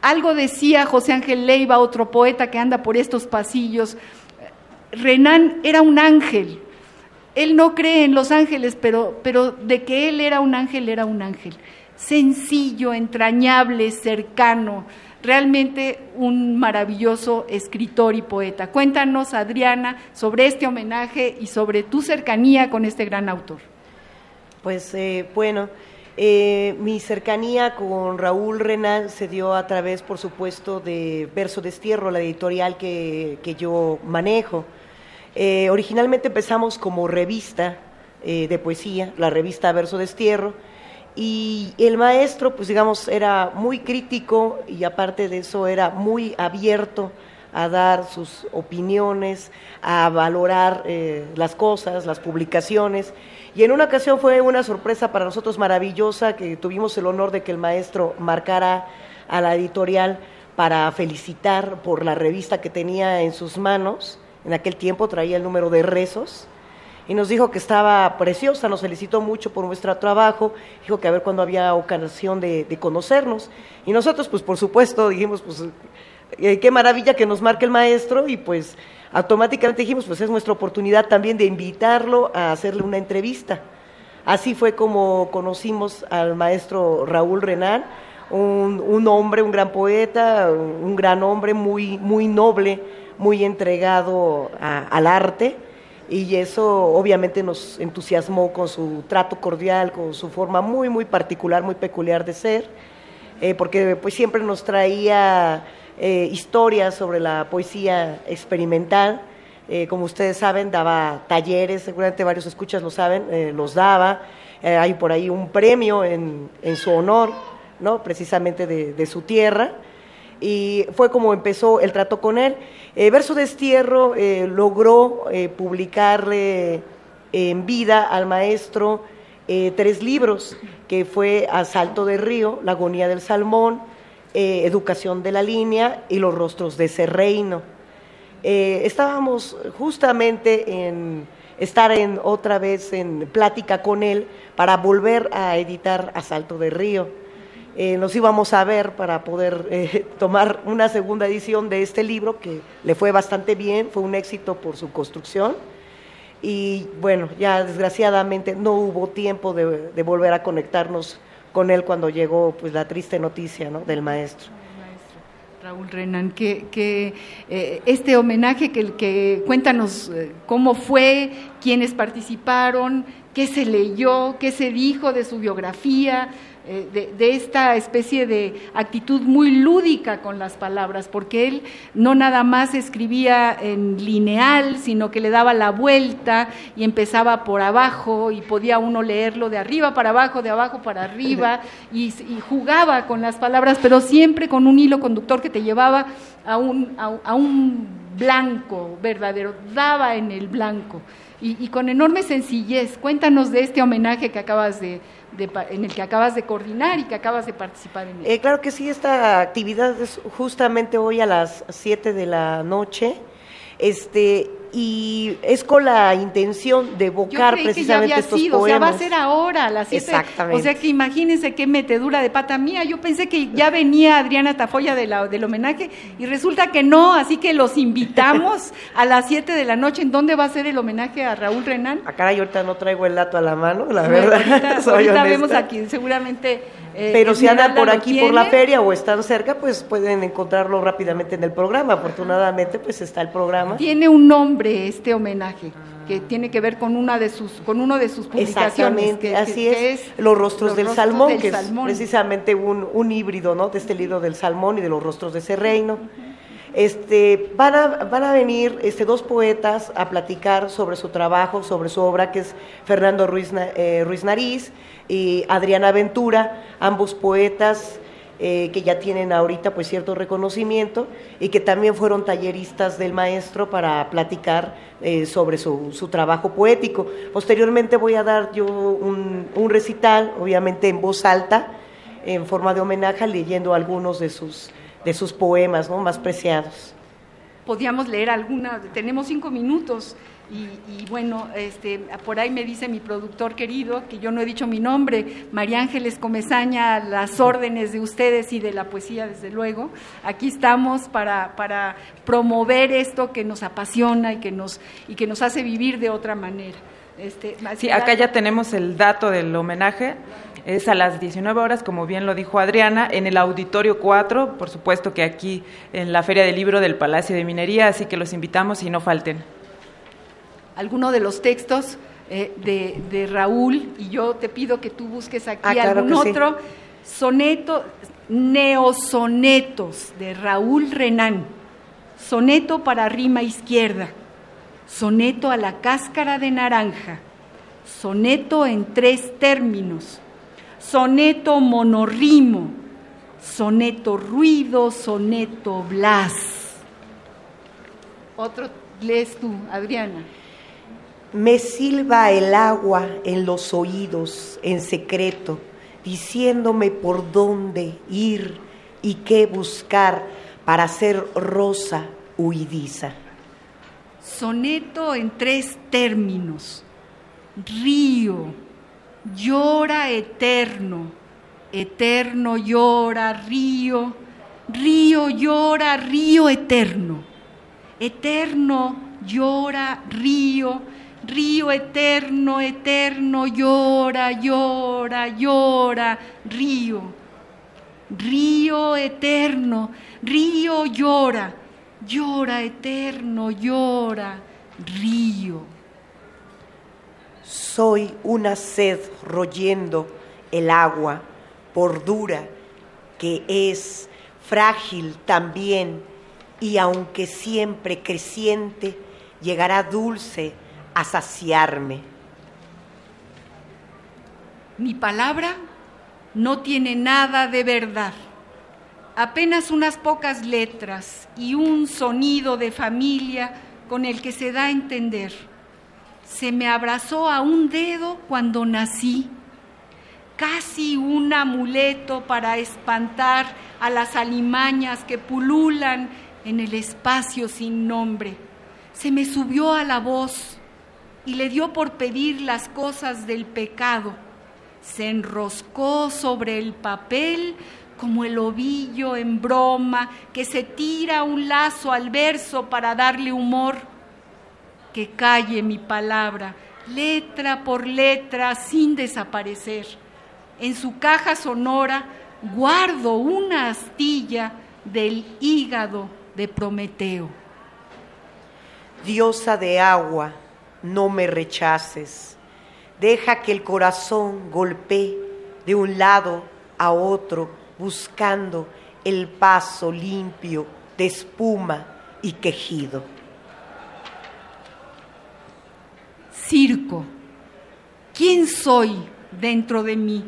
Algo decía José Ángel Leiva, otro poeta que anda por estos pasillos, Renan era un ángel. Él no cree en los ángeles, pero, pero de que él era un ángel, era un ángel. Sencillo, entrañable, cercano, realmente un maravilloso escritor y poeta. Cuéntanos, Adriana, sobre este homenaje y sobre tu cercanía con este gran autor.
Pues eh, bueno, eh, mi cercanía con Raúl Renan se dio a través, por supuesto, de Verso Destierro, la editorial que, que yo manejo. Eh, originalmente empezamos como revista eh, de poesía, la revista Verso Destierro, y el maestro, pues digamos, era muy crítico y aparte de eso era muy abierto a dar sus opiniones, a valorar eh, las cosas, las publicaciones. Y en una ocasión fue una sorpresa para nosotros maravillosa que tuvimos el honor de que el maestro marcara a la editorial para felicitar por la revista que tenía en sus manos en aquel tiempo traía el número de rezos y nos dijo que estaba preciosa, nos felicitó mucho por nuestro trabajo, dijo que a ver cuándo había ocasión de, conocernos. Y nosotros, pues por supuesto, dijimos, pues eh, qué maravilla que nos marque el maestro y pues automáticamente dijimos, pues es nuestra oportunidad también de invitarlo a hacerle una entrevista. Así fue como conocimos al maestro Raúl Renán, un, un hombre, un gran poeta, un gran hombre muy, muy noble muy entregado al arte y eso obviamente nos entusiasmó con su trato cordial, con su forma muy, muy particular, muy peculiar de ser, eh, porque pues siempre nos traía eh, historias sobre la poesía experimental. Eh, como ustedes saben, daba talleres, seguramente varios escuchas lo saben, los daba. hay por ahí un premio en, su honor, ¿no? precisamente de su tierra y fue como empezó el trato con él. Eh, Verso Destierro eh, logró eh, publicarle en vida al maestro tres libros, que fue Asalto de Río, La agonía del salmón, Educación de la línea y Los rostros de ese reino. estábamos justamente en estar en otra vez en plática con él para volver a editar Asalto de Río. Eh, nos íbamos a ver para poder eh, tomar una segunda edición de este libro que le fue bastante bien, fue un éxito por su construcción. Y bueno, ya desgraciadamente no hubo tiempo de, volver a conectarnos con él cuando llegó pues la triste noticia ¿no? del maestro.
Raúl Renan, que, que eh, este homenaje, que, que cuéntanos cómo fue, quiénes participaron, qué se leyó, qué se dijo de su biografía, eh, de, esta especie de actitud muy lúdica con las palabras, porque él no nada más escribía en lineal, sino que le daba la vuelta y empezaba por abajo y podía uno leerlo de arriba para abajo, de abajo para arriba, y, jugaba con las palabras, pero siempre con un hilo conductor que te llevaba a un, a un blanco verdadero, daba en el blanco. Y, con enorme sencillez. Cuéntanos de este homenaje que acabas de, en el que acabas de coordinar y que acabas de participar en él.
Eh, claro que sí, esta actividad es justamente hoy a las 7 de la noche. Este, y es con la intención de evocar precisamente que ya estos sido,
poemas. O sea, va a ser ahora a las 7. Exactamente. O sea que imagínense qué metedura de pata mía. Yo pensé que ya venía Adriana Tafoya de la, del homenaje y resulta que no, así que los invitamos a las 7 de la noche. ¿En dónde va a ser el homenaje a Raúl Renán?
Acá yo ahorita no traigo el dato a la mano, la verdad.
Ahorita, ahorita vemos aquí, seguramente
eh, Pero si andan por aquí por la feria o están cerca, pues pueden encontrarlo rápidamente en el programa. Afortunadamente, pues está el programa.
Tiene un nombre este homenaje que tiene que ver con una de sus con uno de sus publicaciones
que, así es, los rostros del salmón que es precisamente un, un, híbrido no de este libro del salmón y de los rostros de ese reino este van a, venir este dos poetas a platicar sobre su trabajo sobre su obra que es Fernando Ruiz, eh, Nariz y Adriana Ventura, ambos poetas eh, que ya tienen ahorita pues cierto reconocimiento y que también fueron talleristas del maestro para platicar eh, sobre su, su, trabajo poético. Posteriormente voy a dar yo un, un, recital, obviamente en voz alta, en forma de homenaje, leyendo algunos de sus, de sus poemas ¿no? más preciados.
Podíamos leer alguna, tenemos cinco minutos. Y, bueno, este, por ahí me dice mi productor querido, que yo no he dicho mi nombre, María Ángeles Comezaña, las órdenes de ustedes y de la poesía, desde luego. Aquí estamos para, para promover esto que nos apasiona y que nos, y que nos hace vivir de otra manera.
Este, sí, acá ya tenemos el dato del homenaje. Es a las 19 horas, como bien lo dijo Adriana, en el Auditorio 4, por supuesto que aquí en la Feria del Libro del Palacio de Minería, así que los invitamos y no falten
alguno de los textos eh, de, Raúl y yo te pido que tú busques aquí ah, algún otro. Soneto, neosonetos de Raúl Renán. Soneto para rima izquierda. Soneto a la cáscara de naranja. Soneto en tres términos. Soneto monorrimo. Soneto ruido. Soneto blas. Otro lees tú, Adriana.
Me silba el agua en los oídos en secreto, diciéndome por dónde ir y qué buscar para ser rosa huidiza.
Soneto en tres términos. Río, llora eterno, eterno llora, río, río llora, río eterno, eterno llora, río, Río eterno, eterno, llora, llora, llora, río. Río eterno, río llora, llora eterno, llora, río.
Soy una sed royendo el agua por dura que es frágil también y aunque siempre creciente, llegará dulce a saciarme.
Mi palabra no tiene nada de verdad, apenas unas pocas letras y un sonido de familia con el que se da a entender. Se me abrazó a un dedo cuando nací, casi un amuleto para espantar a las alimañas que pululan en el espacio sin nombre. Se me subió a la voz y le dio por pedir las cosas del pecado. Se enroscó sobre el papel como el ovillo en broma que se tira un lazo al verso para darle humor. Que calle mi palabra, letra por letra, sin desaparecer. En su caja sonora guardo una astilla del hígado de Prometeo.
Diosa de agua, no me rechaces. Deja que el corazón golpee de un lado a otro buscando el paso limpio de espuma y quejido.
Circo, ¿quién soy dentro de mí?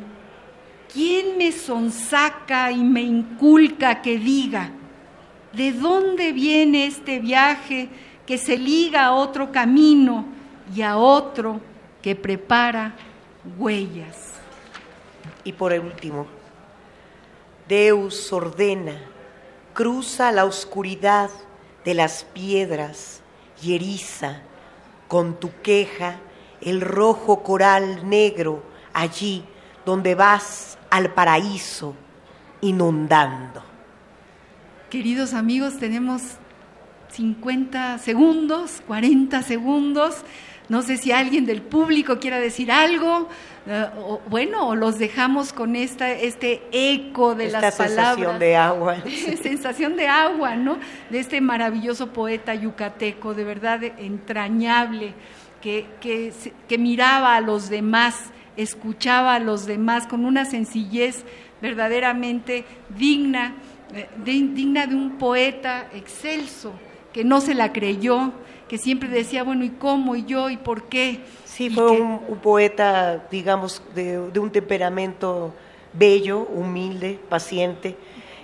¿Quién me sonsaca y me inculca que diga, ¿de dónde viene este viaje que se liga a otro camino y a otro que prepara huellas.
Y por último, Deus ordena, cruza la oscuridad de las piedras y eriza con tu queja el rojo coral negro allí donde vas al paraíso inundando.
Queridos amigos, tenemos 50 segundos, 40 segundos no sé si alguien del público quiera decir algo, eh, o, bueno, o los dejamos con esta, este eco de las palabras.
sensación de agua.
sensación de agua, ¿no? De este maravilloso poeta yucateco, de verdad entrañable, que, que, que miraba a los demás, escuchaba a los demás con una sencillez verdaderamente digna, eh, digna de un poeta excelso, que no se la creyó, que siempre decía, bueno, ¿y cómo? ¿Y yo? ¿Y por qué?
Sí, fue un, poeta, digamos, de, un temperamento bello, humilde, paciente.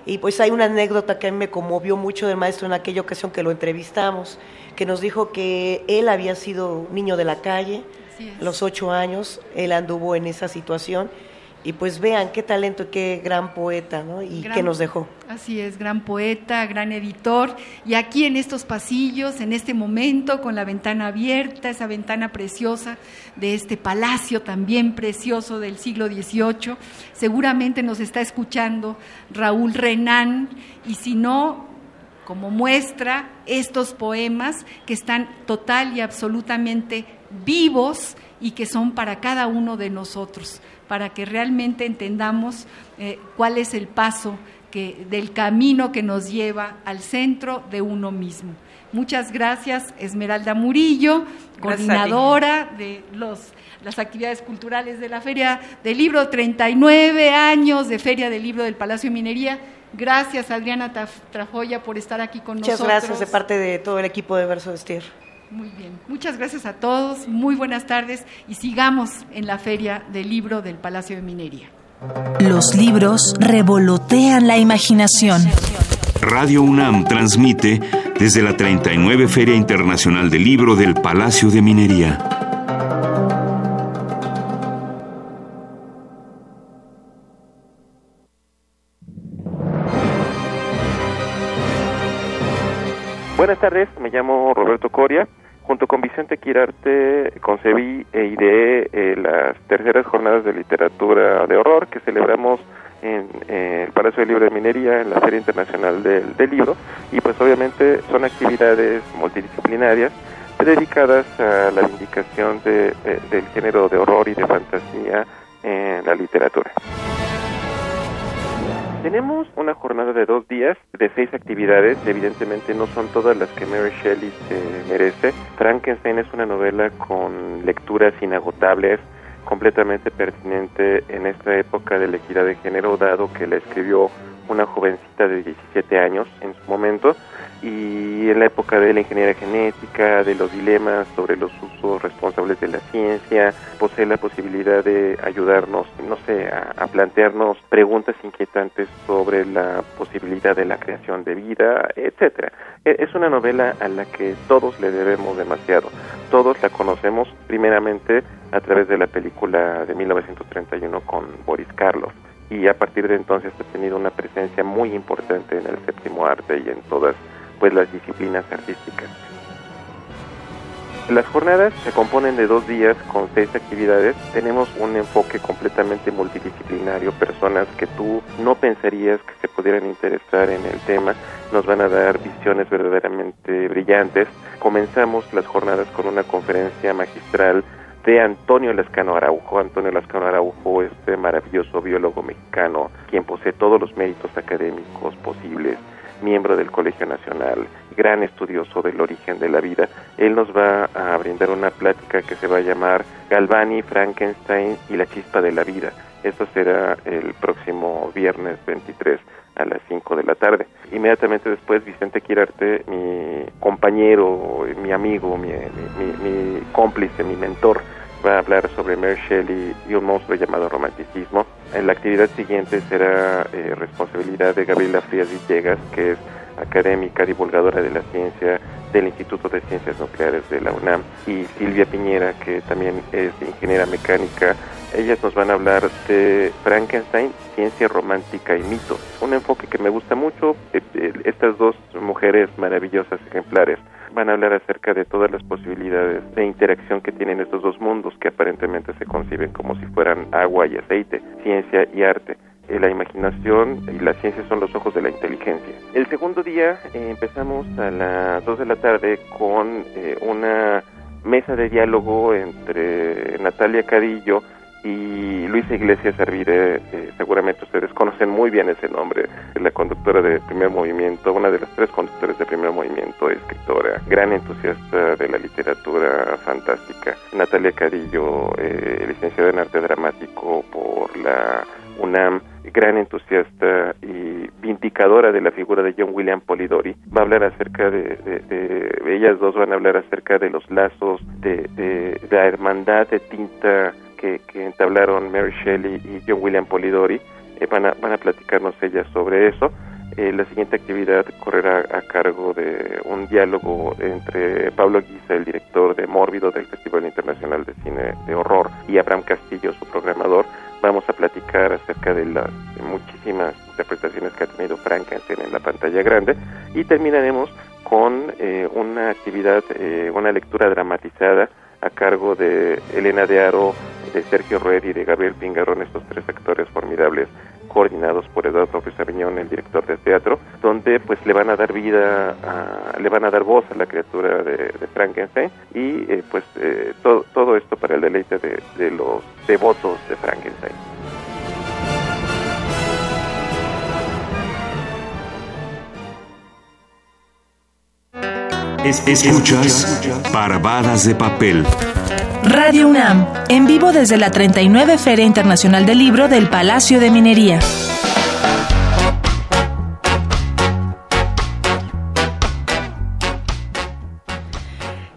Y pues hay una anécdota que a mí me conmovió mucho del maestro en aquella ocasión que lo entrevistamos, que nos dijo que él había sido niño de la calle, los ocho años, él anduvo en esa situación y pues vean qué talento, qué gran poeta, ¿no? Y qué nos dejó.
Así es, gran poeta, gran editor. Y aquí en estos pasillos, en este momento, con la ventana abierta, esa ventana preciosa de este palacio también precioso del siglo XVIII, seguramente nos está escuchando Raúl Renán. Y si no, como muestra estos poemas que están total y absolutamente vivos y que son para cada uno de nosotros para que realmente entendamos eh, cuál es el paso que, del camino que nos lleva al centro de uno mismo. Muchas gracias, Esmeralda Murillo, coordinadora de los, las actividades culturales de la Feria del Libro, 39 años de Feria del Libro del Palacio de Minería. Gracias, Adriana Trafoya, por estar aquí con
nosotros.
Muchas
gracias de parte de todo el equipo de Verso de
muy bien, muchas gracias a todos, muy buenas tardes y sigamos en la Feria del Libro del Palacio de Minería.
Los libros revolotean la imaginación.
Radio UNAM transmite desde la 39 Feria Internacional del Libro del Palacio de Minería.
Buenas tardes, me llamo Roberto Coria junto con Vicente Quirarte concebí e ideé eh, las terceras jornadas de literatura de horror que celebramos en el Palacio de Libre de Minería, en la Feria Internacional del, Libro, y pues obviamente son actividades multidisciplinarias dedicadas a la vindicación de, del género de horror y de fantasía en la literatura. Tenemos una jornada de dos días de seis actividades. Evidentemente no son todas las que Mary Shelley se merece. Frankenstein es una novela con lecturas inagotables, completamente pertinente en esta época de la equidad de género, dado que la escribió una jovencita de 17 años en su momento y en la época de la ingeniería genética, de los dilemas sobre los usos responsables de la ciencia, posee la posibilidad de ayudarnos, no sé, a, plantearnos preguntas inquietantes sobre la posibilidad de la creación de vida, etcétera. E, es una novela a la que todos le debemos demasiado. Todos la conocemos primeramente a través de la película de 1931 con Boris Karloff y a partir de entonces ha tenido una presencia muy importante en el séptimo arte y en todas pues las disciplinas artísticas. Las jornadas se componen de dos días con seis actividades. Tenemos un enfoque completamente multidisciplinario, personas que tú no pensarías que se pudieran interesar en el tema. Nos van a dar visiones verdaderamente brillantes. Comenzamos las jornadas con una conferencia magistral de Antonio Lascano Araujo. Antonio Lascano Araujo, este maravilloso biólogo mexicano, quien posee todos los méritos académicos posibles miembro del Colegio Nacional, gran estudioso del origen de la vida. Él nos va a brindar una plática que se va a llamar Galvani, Frankenstein y la chispa de la vida. Esto será el próximo viernes 23 a las 5 de la tarde. Inmediatamente después Vicente Quirarte, mi compañero, mi amigo, mi, mi cómplice, mi mentor, va a hablar sobre Mary Shelley y un monstruo llamado romanticismo. En la actividad siguiente será eh, responsabilidad de Gabriela Frías Villegas, que es académica, divulgadora de la ciencia del Instituto de Ciencias Nucleares de la UNAM, y Silvia Piñera, que también es ingeniera mecánica. Ellas nos van a hablar de Frankenstein, ciencia romántica y mito. Un enfoque que me gusta mucho. Eh, eh, estas dos mujeres maravillosas, ejemplares, van a hablar acerca de todas las posibilidades de interacción que tienen estos dos mundos que aparentemente se conciben como si fueran agua y aceite, ciencia y arte. Eh, la imaginación y la ciencia son los ojos de la inteligencia. El segundo día eh, empezamos a las 2 de la tarde con eh, una mesa de diálogo entre Natalia Cadillo y Luisa Iglesias Arvide, eh, seguramente ustedes conocen muy bien ese nombre, es la conductora de Primer Movimiento, una de las tres conductores de Primer Movimiento, escritora, gran entusiasta de la literatura fantástica. Natalia Cadillo, eh, licenciada en arte dramático por la UNAM, gran entusiasta y vindicadora de la figura de John William Polidori, va a hablar acerca de, de, ellas dos van a hablar acerca de los lazos de, de la hermandad de tinta que, entablaron Mary Shelley y John William Polidori van, a, van a platicarnos ellas sobre eso. la siguiente actividad correrá a cargo de un diálogo entre Pablo Guisa, el director de Mórbido del Festival Internacional de Cine de Horror, y Abraham Castillo, su programador. Vamos a platicar acerca de las muchísimas interpretaciones que ha tenido Frankenstein en la pantalla grande y terminaremos con eh, una actividad, eh, una lectura dramatizada a cargo de Elena de Aro, de Sergio Rued y de Gabriel Pingarrón, estos tres actores formidables coordinados por Eduardo Rizaviñón, el director de teatro, donde pues le van a dar vida, le van a dar voz a la criatura de, Frankenstein y eh, pues todo, todo esto para el deleite de los devotos de Frankenstein.
Escuchas Parvadas de Papel.
Radio UNAM, en vivo desde la 39 Feria Internacional del Libro del Palacio de Minería.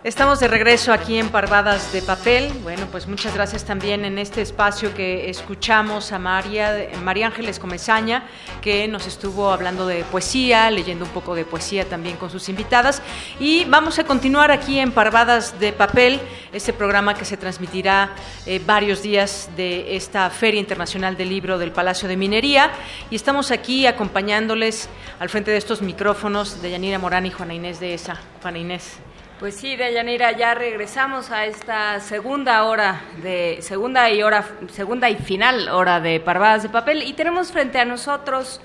Estamos de regreso aquí en Parvadas de Papel. Bueno, pues muchas gracias también en este espacio que escuchamos a María, María Ángeles Comezaña, que nos estuvo hablando de poesía, leyendo un poco de poesía también con sus invitadas. Y vamos a continuar aquí en Parvadas de Papel, este programa que se transmitirá eh, varios días de esta Feria Internacional del Libro del Palacio de Minería. Y estamos aquí acompañándoles al frente de estos micrófonos de Yanira Morán y Juana Inés de esa. Juana Inés.
Pues sí, Deyanira, ya regresamos a esta segunda hora de segunda y hora segunda y final hora de Parvadas de papel y tenemos frente a nosotros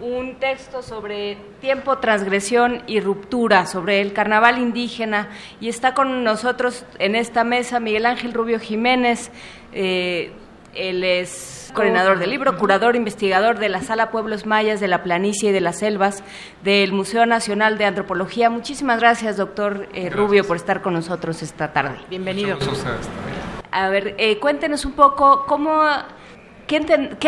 un texto sobre tiempo, transgresión y ruptura, sobre el carnaval indígena. Y está con nosotros en esta mesa Miguel Ángel Rubio Jiménez. Eh, él es coordinador del libro, curador, investigador de la Sala Pueblos Mayas de la Planicie y de las Selvas del Museo Nacional de Antropología. Muchísimas gracias, doctor eh, Rubio, por estar con nosotros esta tarde.
Bienvenido.
A ver, eh, cuéntenos un poco cómo... ¿Qué,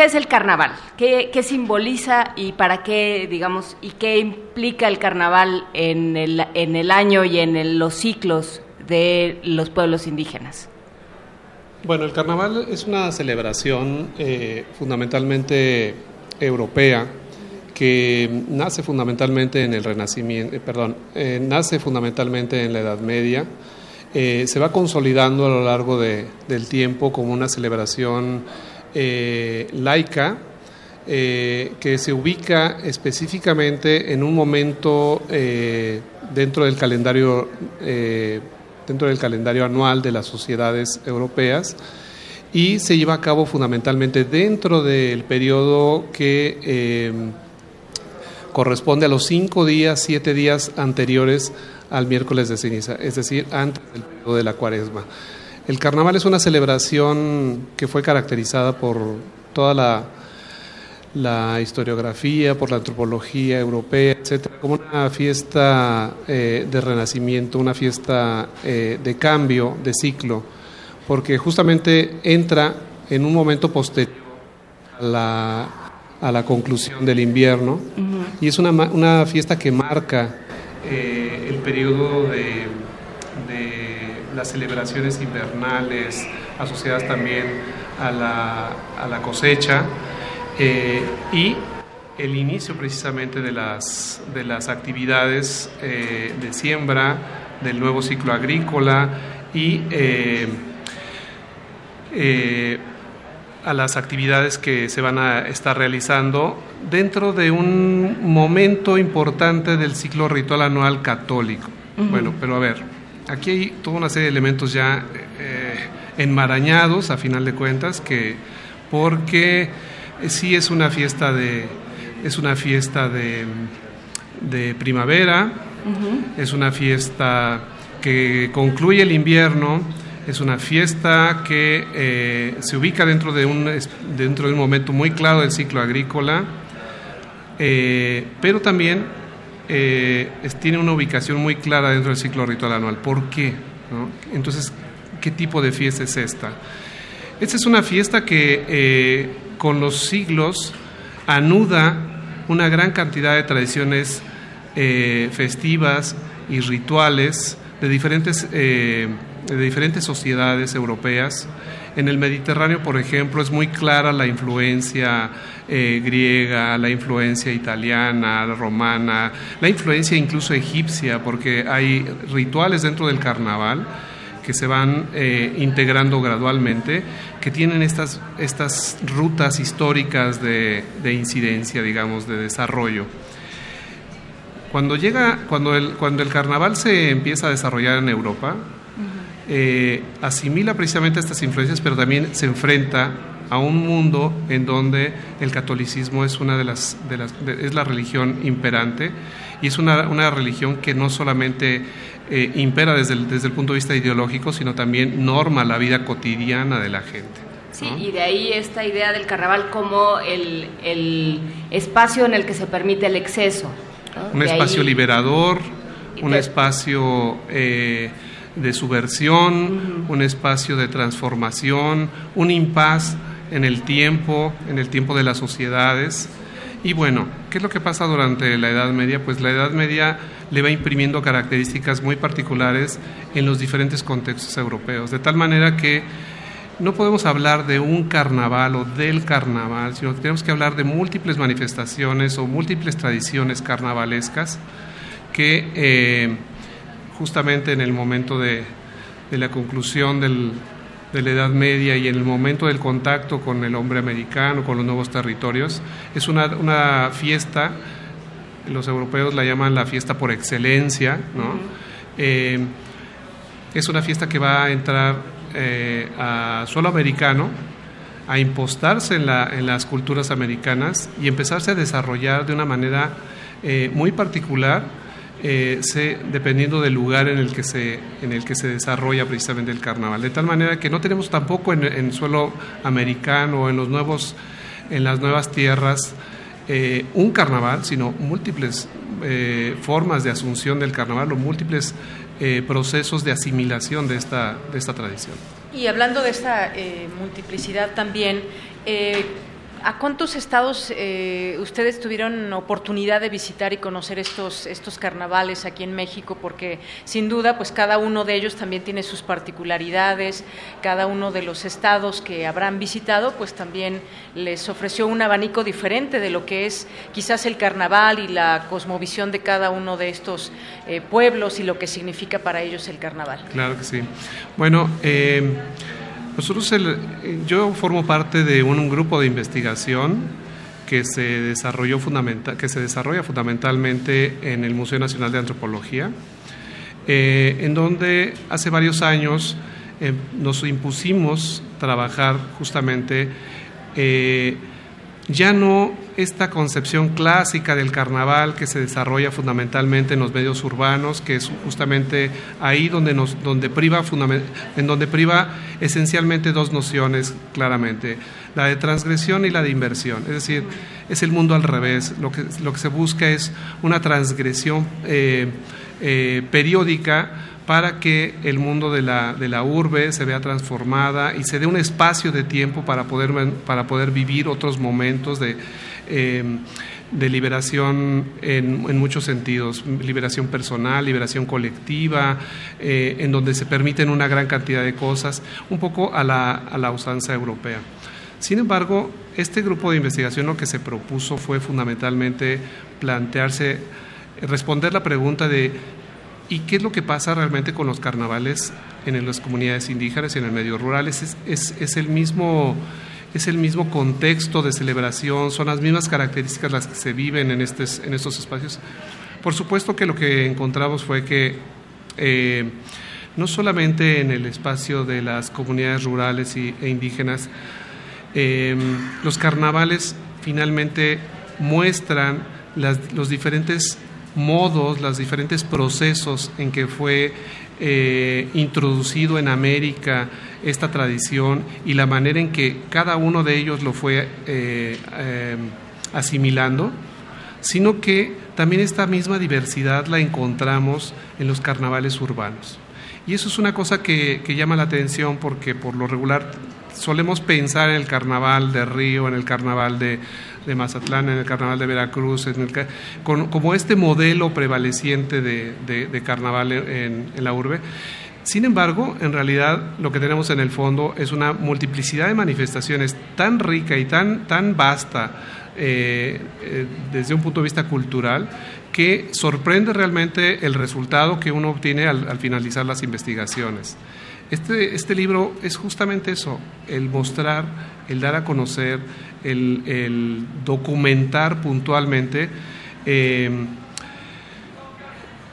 es el carnaval? ¿Qué, simboliza y para qué, digamos, y qué implica el carnaval en el, en el año y en los ciclos de los pueblos indígenas?
Bueno, el carnaval es una celebración eh, fundamentalmente europea que nace fundamentalmente en el Renacimiento, eh, perdón, eh, nace fundamentalmente en la Edad Media, se va consolidando a lo largo del tiempo como una celebración laica que se ubica específicamente en un momento dentro del calendario dentro del calendario anual de las sociedades europeas y se lleva a cabo fundamentalmente dentro del periodo que eh, corresponde a los cinco días, siete días anteriores al miércoles de ceniza, es decir, antes del periodo de la cuaresma. El carnaval es una celebración que fue caracterizada por toda la la historiografía, por la antropología europea, etcétera, como una fiesta eh, de renacimiento, una fiesta eh, de cambio, de ciclo, porque justamente entra en un momento posterior a la, a la conclusión del invierno y es una, una, fiesta que marca eh, el periodo de, de, las celebraciones invernales asociadas también a la, a la cosecha eh, y el inicio precisamente de las, de las actividades eh, de siembra, del nuevo ciclo agrícola y eh, a las actividades que se van a estar realizando dentro de un momento importante del ciclo ritual anual católico. Bueno, pero a ver, aquí hay toda una serie de elementos ya enmarañados a final de cuentas que porque eh, sí es una fiesta de, es una fiesta de, primavera, es una fiesta que concluye el invierno, es una fiesta que eh, se ubica dentro de, un, dentro de un momento muy claro del ciclo agrícola, eh, pero también tiene una ubicación muy clara dentro del ciclo ritual anual. ¿Por qué? Entonces, ¿qué tipo de fiesta es esta? Esta es una fiesta que con los siglos anuda una gran cantidad de tradiciones eh, festivas y rituales de diferentes eh, de diferentes sociedades europeas. En el Mediterráneo, por ejemplo, es muy clara la influencia eh, griega, la influencia italiana, romana, la influencia incluso egipcia, porque hay rituales dentro del carnaval que se van eh, integrando gradualmente, que tienen estas, estas rutas históricas de, incidencia, digamos, de desarrollo. Cuando llega, cuando el, cuando el carnaval se empieza a desarrollar en Europa, eh, asimila precisamente estas influencias, pero también se enfrenta a un mundo en donde el catolicismo es una de las, de las es la religión imperante y es una, una religión que no solamente eh, impera desde el, desde el punto de vista ideológico, sino también norma la vida cotidiana de la gente.
Sí, y de ahí esta idea del carnaval como el, el espacio en el que se permite el exceso.
Un espacio liberador, un espacio eh, de subversión, un espacio de transformación, un impas en el tiempo, en el tiempo de las sociedades. Y bueno, ¿qué es lo que pasa durante la Edad Media? Pues la Edad Media le va imprimiendo características muy particulares en los diferentes contextos europeos, de tal manera que no podemos hablar de un carnaval o del carnaval, sino que tenemos que hablar de múltiples manifestaciones o múltiples tradiciones carnavalescas que eh, justamente en el momento de, la conclusión de la Edad Media y en el momento del contacto con el hombre americano, con los nuevos territorios, es una, una fiesta los europeos la llaman la fiesta por excelencia, ¿no? Eh, es una fiesta que va a entrar eh, a suelo americano, a impostarse en, la, en, las culturas americanas y empezarse a desarrollar de una manera eh, muy particular, se, dependiendo del lugar en el, que se, en el que se desarrolla precisamente el carnaval. De tal manera que no tenemos tampoco en, en suelo americano, en, los nuevos, en las nuevas tierras, eh, un carnaval, sino múltiples eh, formas de asunción del carnaval o múltiples eh, procesos de asimilación de esta, de esta tradición.
Y hablando de esta multiplicidad también, ¿A cuántos estados eh, ustedes tuvieron oportunidad de visitar y conocer estos, estos carnavales aquí en México? Porque sin duda, pues cada uno de ellos también tiene sus particularidades, cada uno de los estados que habrán visitado, pues también les ofreció un abanico diferente de lo que es quizás el carnaval y la cosmovisión de cada uno de estos eh, pueblos y lo que significa para ellos el carnaval.
Claro que sí. Bueno, eh, nosotros, yo formo parte de un, grupo de investigación que se, desarrolló fundamental, que se desarrolla fundamentalmente en el Museo Nacional de Antropología, eh, en donde hace varios años eh, nos impusimos trabajar justamente eh, ya no esta concepción clásica del carnaval que se desarrolla fundamentalmente en los medios urbanos, que es justamente ahí donde nos, donde priva en donde priva esencialmente dos nociones claramente, la de transgresión y la de inversión. Es decir, es el mundo al revés. Lo que, lo que se busca es una transgresión eh, eh, periódica para que el mundo de la, de la urbe se vea transformada y se dé un espacio de tiempo para poder, para poder vivir otros momentos de, eh, de liberación en, muchos sentidos, liberación personal, liberación colectiva, eh, en donde se permiten una gran cantidad de cosas, un poco a la, a la usanza europea. Sin embargo, este grupo de investigación lo que se propuso fue fundamentalmente plantearse, responder la pregunta de ¿Y qué es lo que pasa realmente con los carnavales en las comunidades indígenas y en el medio rural? Es, es, el mismo, es el mismo contexto de celebración, son las mismas características las que se viven en, estos, espacios. Por supuesto que lo que encontramos fue que eh, no solamente en el espacio de las comunidades rurales y, e indígenas, eh, los carnavales finalmente muestran los diferentes modos, los diferentes procesos en que fue eh, introducido en América esta tradición y la manera en que cada uno de ellos lo fue eh, eh, asimilando, sino que también esta misma diversidad la encontramos en los carnavales urbanos. Y eso es una cosa que, que llama la atención porque por lo regular solemos pensar en el carnaval de Río, en el carnaval de, de Mazatlán, en el carnaval de Veracruz, en como este modelo prevaleciente de, carnaval en, la urbe. Sin embargo, en realidad lo que tenemos en el fondo es una multiplicidad de manifestaciones tan rica y tan, tan vasta eh, eh, desde un punto de vista cultural que sorprende realmente el resultado que uno obtiene al, finalizar las investigaciones. Este, este, libro es justamente eso, el mostrar, el dar a conocer, el, documentar puntualmente eh,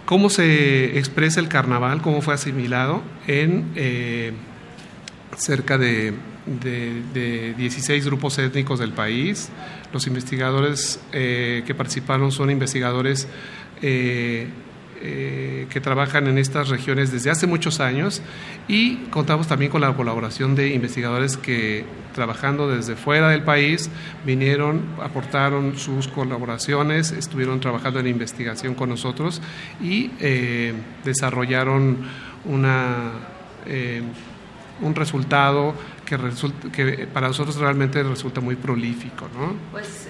cómo se expresa el carnaval, cómo fue asimilado en eh, cerca de, 16 grupos étnicos del país. Los investigadores eh, que participaron son investigadores eh, eh, que trabajan en estas regiones desde hace muchos años y contamos también con la colaboración de investigadores que trabajando desde fuera del país vinieron, aportaron sus colaboraciones, estuvieron trabajando en investigación con nosotros y eh, desarrollaron una, eh, un resultado que, que para nosotros realmente resulta muy prolífico. ¿no?
Pues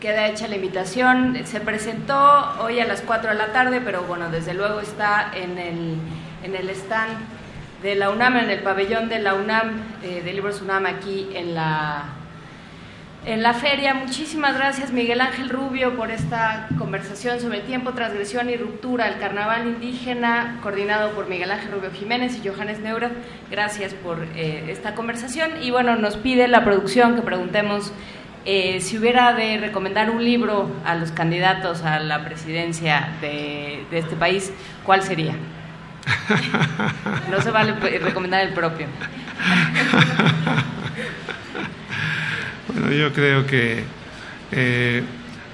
queda hecha la invitación. Se presentó hoy a las 4 de la tarde, pero bueno, desde luego está en el, en el stand de la UNAM, en el pabellón de la UNAM, eh, de Libros UNAM, aquí en la, en la feria. Muchísimas gracias, Miguel Ángel Rubio, por esta conversación sobre tiempo, transgresión y ruptura, el carnaval indígena, coordinado por Miguel Ángel Rubio Jiménez y Johannes Neurath. Gracias por eh, esta conversación. Y bueno, nos pide la producción que preguntemos eh, si hubiera de recomendar un libro a los candidatos a la presidencia de, este país, ¿cuál sería? No se vale recomendar el propio.
Bueno, yo creo que eh,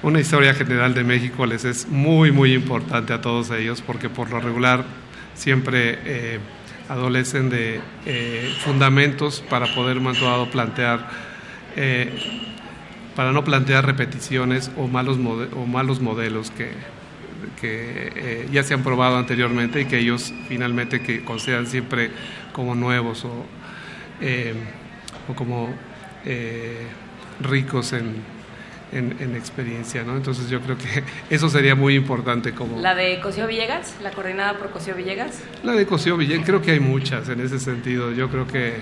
una historia general de México les es muy, muy importante a todos ellos porque por lo regular siempre eh, adolecen de fundamentos para poder más plantear para no plantear repeticiones o malos, o malos modelos que, que eh, ya se han probado anteriormente y que ellos finalmente que consideran siempre como nuevos o, eh, o como eh, ricos en, en, experiencia, ¿no? Entonces yo creo que eso sería muy importante como...
¿La de Cosío Villegas? ¿La coordinada por Cosío Villegas?
La de Cosío Villegas, creo que hay muchas en ese sentido. Yo creo que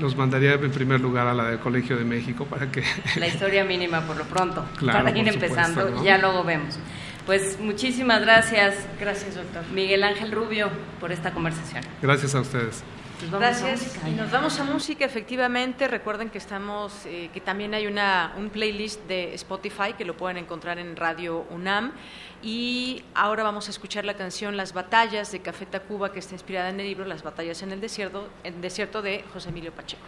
los mandaría en primer lugar a la del Colegio de México para que...
La historia mínima por lo pronto, para ir empezando, ya luego vemos. Pues muchísimas gracias. Gracias, doctor. Miguel Ángel Rubio, por esta conversación.
Gracias a ustedes.
Gracias. Y nos vamos a música, efectivamente. Recuerden que estamos, eh, que también hay una, un playlist de Spotify que lo pueden encontrar en Radio UNAM. Y ahora vamos a escuchar la canción Las batallas de Café Tacuba, que está inspirada en el libro Las batallas en el desierto, en el desierto de José Emilio Pacheco.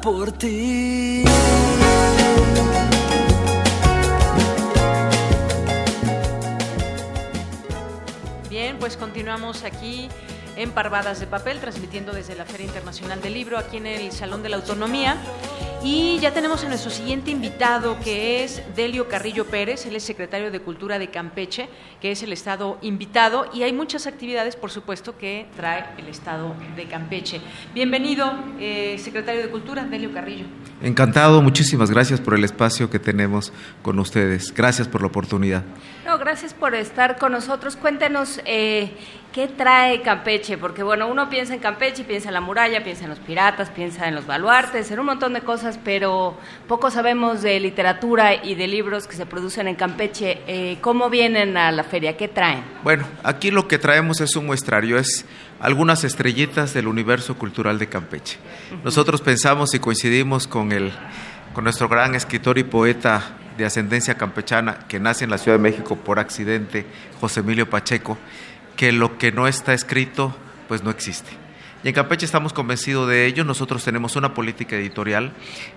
Por ti.
Bien, pues continuamos aquí en Parvadas de Papel, transmitiendo desde la Feria Internacional del Libro, aquí en el Salón de la Autonomía. Y ya tenemos a nuestro siguiente invitado, que es Delio Carrillo Pérez, él es secretario de Cultura de Campeche, que es el Estado invitado, y hay muchas actividades, por supuesto, que trae el Estado de Campeche. Bienvenido, eh, secretario de Cultura, Delio Carrillo.
Encantado, muchísimas gracias por el espacio que tenemos con ustedes. Gracias por la oportunidad.
No, gracias por estar con nosotros. Cuéntenos eh, qué trae Campeche, porque bueno, uno piensa en Campeche, piensa en la muralla, piensa en los piratas, piensa en los baluartes, en un montón de cosas, pero poco sabemos de literatura y de libros que se producen en Campeche. Eh, ¿Cómo vienen a la feria? ¿Qué traen?
Bueno, aquí lo que traemos es un muestrario, es algunas estrellitas del universo cultural de Campeche. Nosotros pensamos y coincidimos con el con nuestro gran escritor y poeta de ascendencia campechana que nace en la Ciudad de México por accidente, José Emilio Pacheco, que lo que no está escrito pues no existe. Y en Campeche estamos convencidos de ello. Nosotros tenemos una política editorial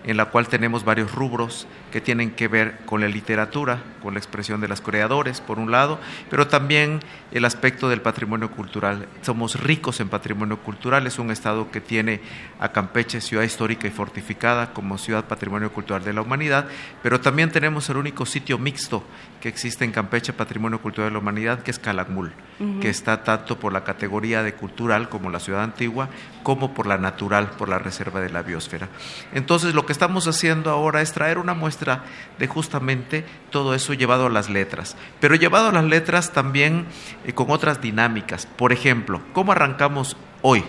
en la cual tenemos varios rubros que tienen que ver con la literatura, con la expresión de los creadores, por un lado, pero también el aspecto del patrimonio cultural. Somos ricos en patrimonio cultural. Es un estado que tiene a Campeche, ciudad histórica y fortificada, como ciudad patrimonio cultural de la humanidad, pero también tenemos el único sitio mixto que existe en Campeche, Patrimonio Cultural de la Humanidad, que es Calakmul, que está tanto por la categoría de cultural como la ciudad antigua, como por la natural, por la reserva de la biosfera. Entonces, lo que estamos haciendo ahora es traer una muestra de justamente todo eso llevado a las letras, pero llevado a las letras también eh, con otras dinámicas. Por ejemplo, ¿cómo arrancamos hoy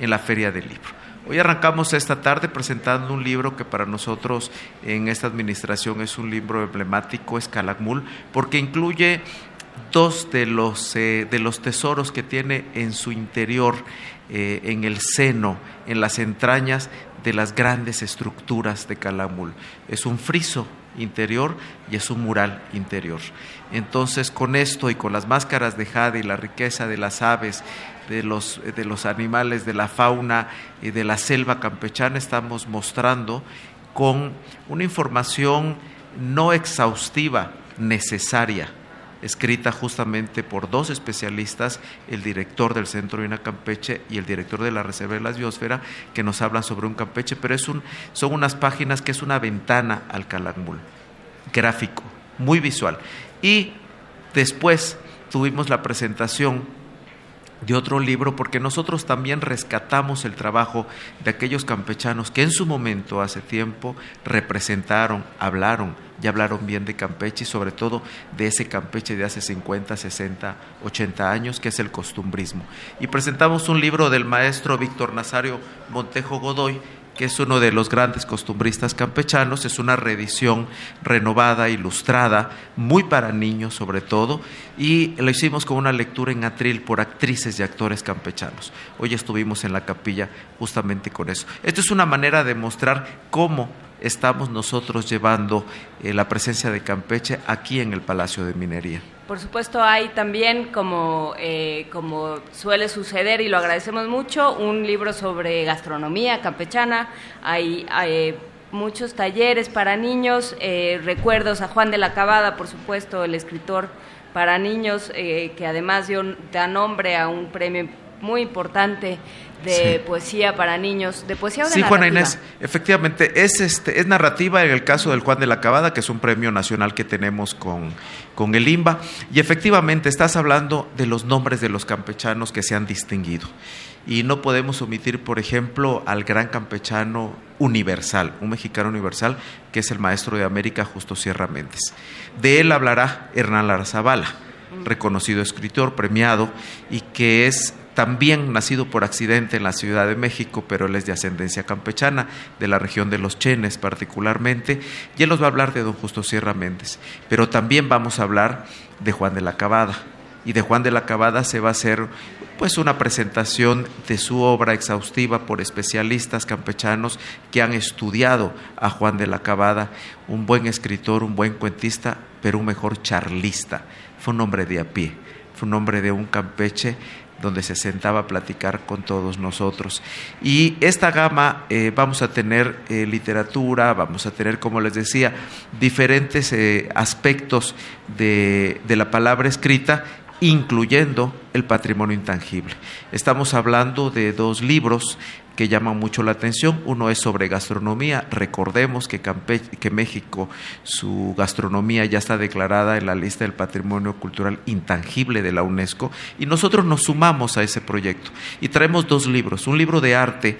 en la Feria del Libro? Hoy arrancamos esta tarde presentando un libro que para nosotros en esta administración es un libro emblemático, es Calakmul, porque incluye dos de los, eh, de los tesoros que tiene en su interior, eh, en el seno, en las entrañas de las grandes estructuras de Calakmul. Es un friso interior y es un mural interior. Entonces, con esto y con las máscaras de jade y la riqueza de las aves, de los, de los animales, de la fauna y de la selva campechana, estamos mostrando con una información no exhaustiva, necesaria, escrita justamente por dos especialistas, el director del Centro de Campeche y el director de la Reserva de la Biosfera, que nos hablan sobre un Campeche, pero es un, son unas páginas que es una ventana al Calakmul, gráfico, muy visual. Y después tuvimos la presentación de otro libro porque nosotros también rescatamos el trabajo de aquellos campechanos que en su momento, hace tiempo, representaron, hablaron y hablaron bien de Campeche y sobre todo de ese Campeche de hace 50, 60, 80 años que es el costumbrismo. Y presentamos un libro del maestro Víctor Nazario Montejo Godoy que es uno de los grandes costumbristas campechanos, es una reedición renovada, ilustrada, muy para niños sobre todo, y lo hicimos con una lectura en atril por actrices y actores campechanos. Hoy estuvimos en la capilla justamente con eso. Esto es una manera de mostrar cómo estamos nosotros llevando eh, la presencia de Campeche aquí en el Palacio de Minería.
Por supuesto, hay también, como, eh, como suele suceder, y lo agradecemos mucho, un libro sobre gastronomía campechana. Hay, hay muchos talleres para niños, eh, recuerdos a Juan de la Cabada, por supuesto, el escritor para niños, eh, que además dio, da nombre a un premio muy importante de
Sí.
poesía para niños, de poesía o de
Sí, Juana
narrativa?
Inés, efectivamente, es, este, es narrativa en el caso del Juan de la Cabada, que es un premio nacional que tenemos con, con el IMBA, y efectivamente estás hablando de los nombres de los campechanos que se han distinguido. Y no podemos omitir, por ejemplo, al gran campechano universal, un mexicano universal, que es el maestro de América, Justo Sierra Méndez. De él hablará Hernán Larzabala, reconocido escritor, premiado, y que es también nacido por accidente en la Ciudad de México, pero él es de ascendencia campechana, de la región de los Chenes particularmente, y él nos va a hablar de don Justo Sierra Méndez, pero también vamos a hablar de Juan de la Cabada, y de Juan de la Cabada se va a hacer pues una presentación de su obra exhaustiva por especialistas campechanos que han estudiado a Juan de la Cabada, un buen escritor, un buen cuentista, pero un mejor charlista. Fue un hombre de a pie, fue un hombre de un Campeche donde se sentaba a platicar con todos nosotros. Y esta gama eh, vamos a tener eh, literatura, vamos a tener, como les decía, diferentes eh, aspectos de, de la palabra escrita incluyendo el patrimonio intangible. Estamos hablando de dos libros que llaman mucho la atención. Uno es sobre gastronomía. Recordemos que, que México, su gastronomía ya está declarada en la lista del patrimonio cultural intangible de la UNESCO y nosotros nos sumamos a ese proyecto y traemos dos libros. Un libro de arte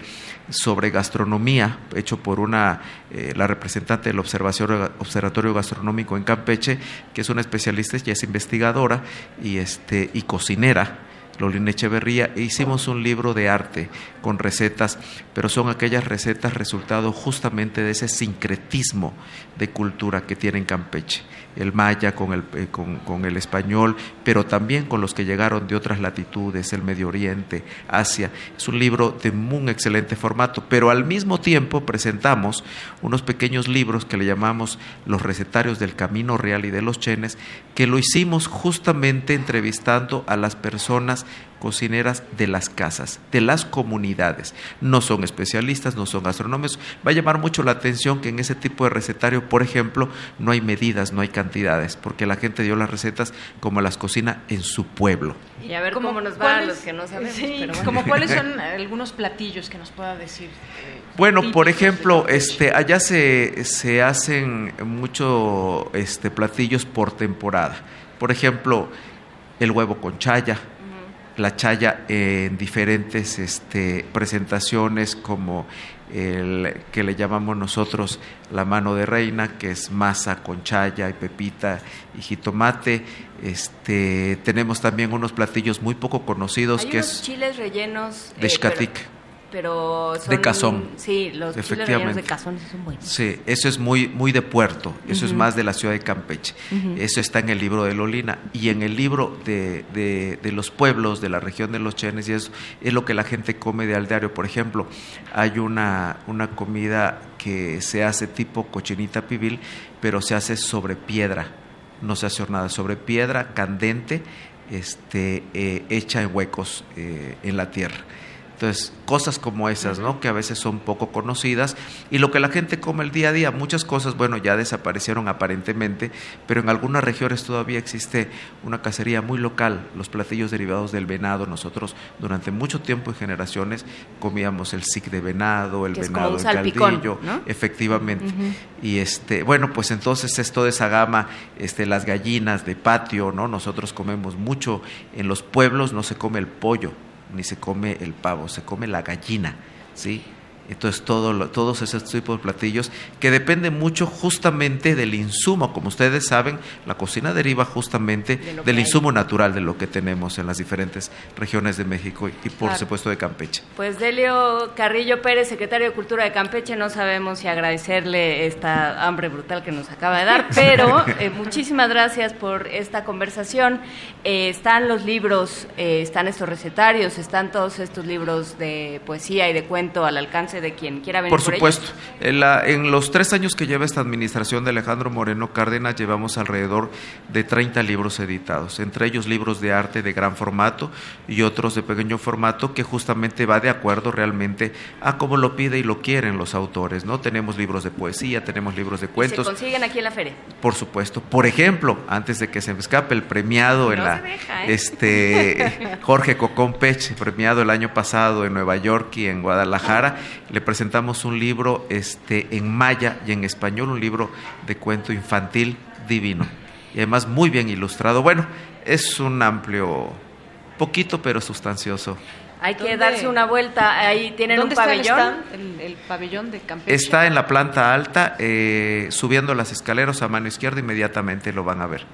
sobre gastronomía, hecho por una, eh, la representante del Observatorio Gastronómico en Campeche, que es una especialista, y es investigadora y, este, y cocinera Lolina Echeverría, e hicimos un libro de arte con recetas, pero son aquellas recetas resultado justamente de ese sincretismo de cultura que tiene en Campeche el maya con el, eh, con, el español, pero también con los que llegaron de otras latitudes, el Medio Oriente, Asia. Es un libro de un excelente formato, pero al mismo tiempo presentamos unos pequeños libros que le llamamos Los recetarios del Camino Real y de los Chenes, que lo hicimos justamente entrevistando a las personas cocineras de las casas, de las comunidades. No son especialistas, no son gastronómicos. Va a llamar mucho la atención que en ese tipo de recetario, por ejemplo, no hay medidas, no hay cantidades, porque la gente dio las recetas como las cocina en su pueblo.
Y a ver cómo nos va a los que no sabemos.
como cuáles son algunos platillos que nos pueda decir.
Eh, bueno, por ejemplo, este, allá se, se hacen muchos este, platillos por temporada. Por ejemplo, el huevo con chaya, la chaya en diferentes este, presentaciones como el que le llamamos nosotros la mano de reina, que es masa con chaya y pepita y jitomate. Este, tenemos también unos platillos muy poco conocidos que es
chiles rellenos
de eh,
pero
de cazón.
Sí, los chiles de cazón son buenos.
Sí, eso es muy muy de puerto, eso es más de la ciudad de Campeche. Eso está en el libro de Lolina y en el libro de, de, los pueblos de la región de los Chenes y eso es lo que la gente come de aldeario. Por ejemplo, hay una, una comida que se hace tipo cochinita pibil, pero se hace sobre piedra, no se hace hornada, sobre piedra candente, este, eh, hecha en huecos eh, en la tierra. Entonces, cosas como esas, ¿no? Que a veces son poco conocidas y lo que la gente come el día a día, muchas cosas, bueno, ya desaparecieron aparentemente, pero en algunas regiones todavía existe una cacería muy local, los platillos derivados del venado. Nosotros durante mucho tiempo y generaciones comíamos el sic de venado, el venado en caldillo, efectivamente. Y este, bueno, pues entonces es toda esa gama, este, las gallinas de patio, ¿no? Nosotros comemos mucho en los pueblos, no se come el pollo ni se come el pavo, se come la gallina, ¿sí? Entonces, todo, todos esos tipos de platillos que dependen mucho justamente del insumo. Como ustedes saben, la cocina deriva justamente del insumo natural de lo que tenemos en las diferentes regiones de México y, por supuesto, de Campeche.
Pues Delio Carrillo Pérez, secretario de Cultura de Campeche, no sabemos si agradecerle esta hambre brutal que nos acaba de dar, pero eh, muchísimas gracias por esta conversación. Eh, están los libros, eh, están estos recetarios, están todos estos libros de poesía y de cuento al alcance de quien quiera venir.
Por supuesto. En, los tres años que lleva esta administración de Alejandro Moreno Cárdenas, llevamos alrededor de 30 libros editados, entre ellos libros de arte de gran formato y otros de pequeño formato que justamente va de acuerdo realmente a cómo lo pide y lo quieren los autores. ¿no? Tenemos libros de poesía, tenemos libros de cuentos.
¿Se consiguen aquí en la feria?
Por supuesto. Por ejemplo, antes de que se me escape, el premiado en la. ¿eh? este Jorge Cocón Pech, premiado el año pasado en Nueva York y en Guadalajara, le presentamos un libro este, en maya y en español, un libro de cuento infantil divino. Y además muy bien ilustrado. Bueno, es un amplio, poquito pero sustancioso.
Hay que darse una vuelta. Ahí tienen un pabellón.
el, pabellón de Campeche?
Está en la planta alta, eh, subiendo las escaleras a mano izquierda, inmediatamente lo van a ver.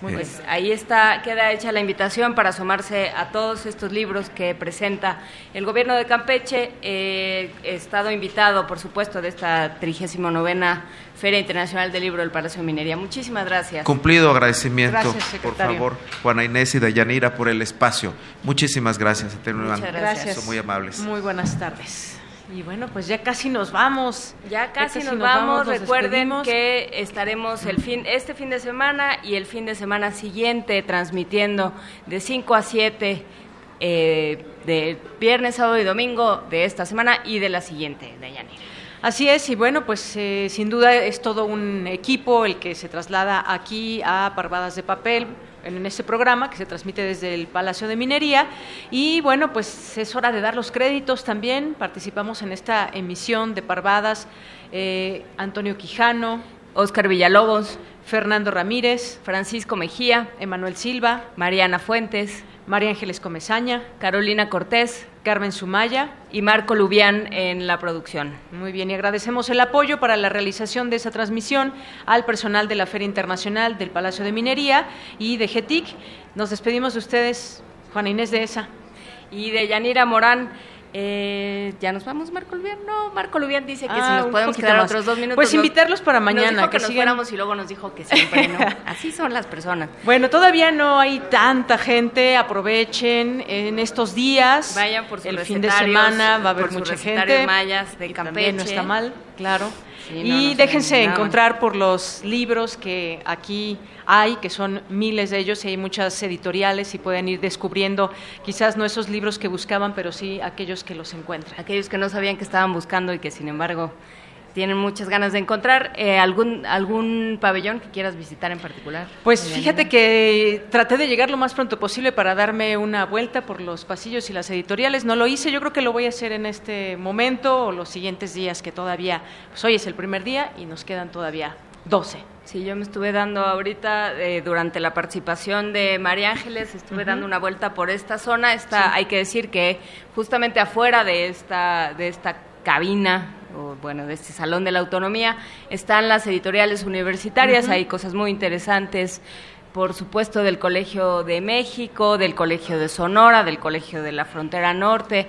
Pues ahí está, queda hecha la invitación para asomarse a todos estos libros que presenta el gobierno de Campeche. Eh, he estado invitado, por supuesto, de esta 39 Feria Internacional del Libro del Palacio de Minería. Muchísimas gracias.
Cumplido agradecimiento,
Gracias,
por favor, Juana Inés y Dayanira, por el espacio. Muchísimas gracias.
Muchas gracias.
Son muy amables.
Muy buenas tardes. Y bueno, pues ya casi nos vamos.
Ya casi nos, vamos.
nos
Recuerden
despedimos.
que estaremos el fin, este fin de semana y el fin de semana siguiente transmitiendo de 5 a 7 eh, de viernes, sábado y domingo de esta semana y de la siguiente, Dayanira.
Así es, y bueno, pues eh, sin duda es todo un equipo el que se traslada aquí a Parvadas de Papel en este programa que se transmite desde el Palacio de Minería. Y bueno, pues es hora de dar los créditos también. Participamos en esta emisión de Parvadas eh, Antonio Quijano,
Óscar Villalobos,
Fernando Ramírez,
Francisco Mejía,
Emanuel Silva,
Mariana Fuentes,
María Ángeles Comezaña,
Carolina Cortés,
Carmen Sumaya
y Marco Lubián en la producción.
Muy bien, y agradecemos el apoyo para la realización de esa transmisión al personal de la Feria Internacional del Palacio de Minería y de GETIC. Nos despedimos de ustedes, Juana Inés de ESA.
Y de Yanira Morán. Eh, ya nos vamos, Marco Lubián. No, Marco Lubián dice que
Ah,
si nos
un
podemos quedar
más.
otros dos minutos.
Pues
nos-
invitarlos para mañana,
Nos dijo que,
que
nos fuéramos y luego nos dijo que siempre, ¿no? Así son las personas.
Bueno, todavía no hay tanta gente, aprovechen en estos días.
Vayan por sus
El fin de semana va a haber mucha gente.
mayas de
y también no
Campeche.
está mal, claro.
Sí, no,
y
no
déjense encontrar por los libros que aquí hay, que son miles de ellos, y hay muchas editoriales y pueden ir descubriendo quizás no esos libros que buscaban, pero sí aquellos que los encuentran.
Aquellos que no sabían que estaban buscando y que sin embargo tienen muchas ganas de encontrar. Eh, ¿algún, ¿Algún pabellón que quieras visitar en particular?
Pues fíjate que traté de llegar lo más pronto posible para darme una vuelta por los pasillos y las editoriales. No lo hice, yo creo que lo voy a hacer en este momento o los siguientes días que todavía, pues hoy es el primer día y nos quedan todavía 12.
Sí, yo me estuve dando ahorita, eh, durante la participación de María Ángeles, estuve dando una vuelta por esta zona. Está,
Sí.
Hay que decir que justamente afuera de esta, de esta cabina, o bueno, de este Salón de la Autonomía, están las editoriales universitarias, hay cosas muy interesantes. Por supuesto, del Colegio de México, del Colegio de Sonora, del Colegio de la Frontera Norte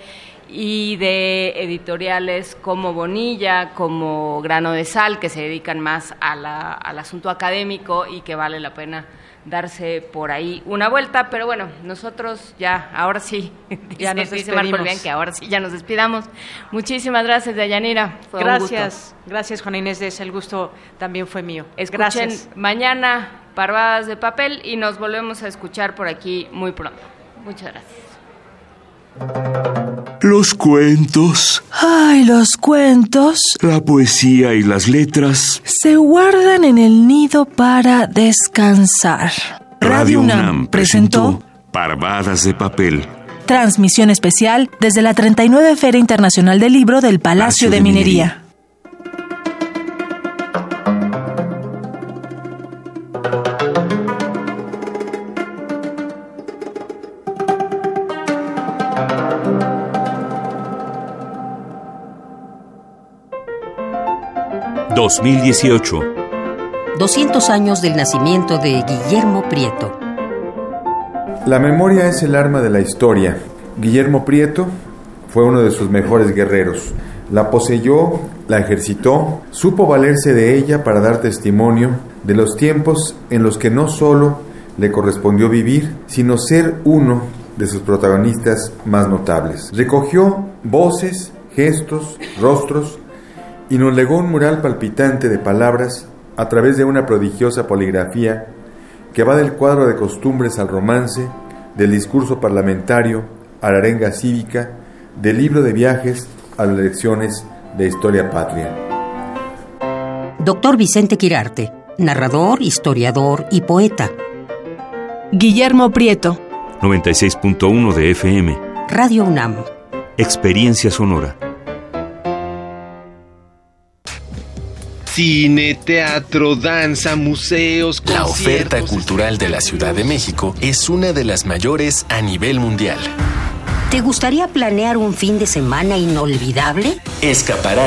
y de editoriales como Bonilla, como Grano de Sal, que se dedican más a la- al asunto académico y que vale la pena darse por ahí una vuelta. Pero bueno, nosotros ya, ahora sí,
Ya nos
dice Marco. Lubián que ahora sí ya nos despidamos. Muchísimas gracias, Dayanira. Fue un gusto.
Gracias, gracias Juana Inés de el gusto también fue mío.
Escuchen
Gracias.
mañana Parvadas de Papel y nos volvemos a escuchar por aquí muy pronto. Muchas gracias.
Los cuentos,
Ay, los cuentos
la poesía y las letras.
se guardan en el nido para descansar.
Radio UNAM presentó Parvadas de Papel.
Transmisión especial desde la 39 Feria Internacional del Libro del Palacio de Minería.
2018.
200 años del nacimiento de Guillermo Prieto.
La memoria es el arma de la historia. Guillermo Prieto fue uno de sus mejores guerreros. La poseyó, la ejercitó, supo valerse de ella para dar testimonio de los tiempos en los que no solo le correspondió vivir, sino ser uno de sus protagonistas más notables. Recogió voces, gestos, rostros y nos legó un mural palpitante de palabras a través de una prodigiosa poligrafía que va del cuadro de costumbres al romance, del discurso parlamentario a la arenga cívica, del libro de viajes a las lecciones de historia patria.
Doctor Vicente Quirarte, narrador, historiador y poeta.
Guillermo Prieto.
96.1 de FM.
Radio UNAM.
Experiencia sonora.
Cine, teatro, danza, museos,
La oferta cultural de la Ciudad de México es una de las mayores a nivel mundial.
¿Te gustaría planear un fin de semana inolvidable?
Escapará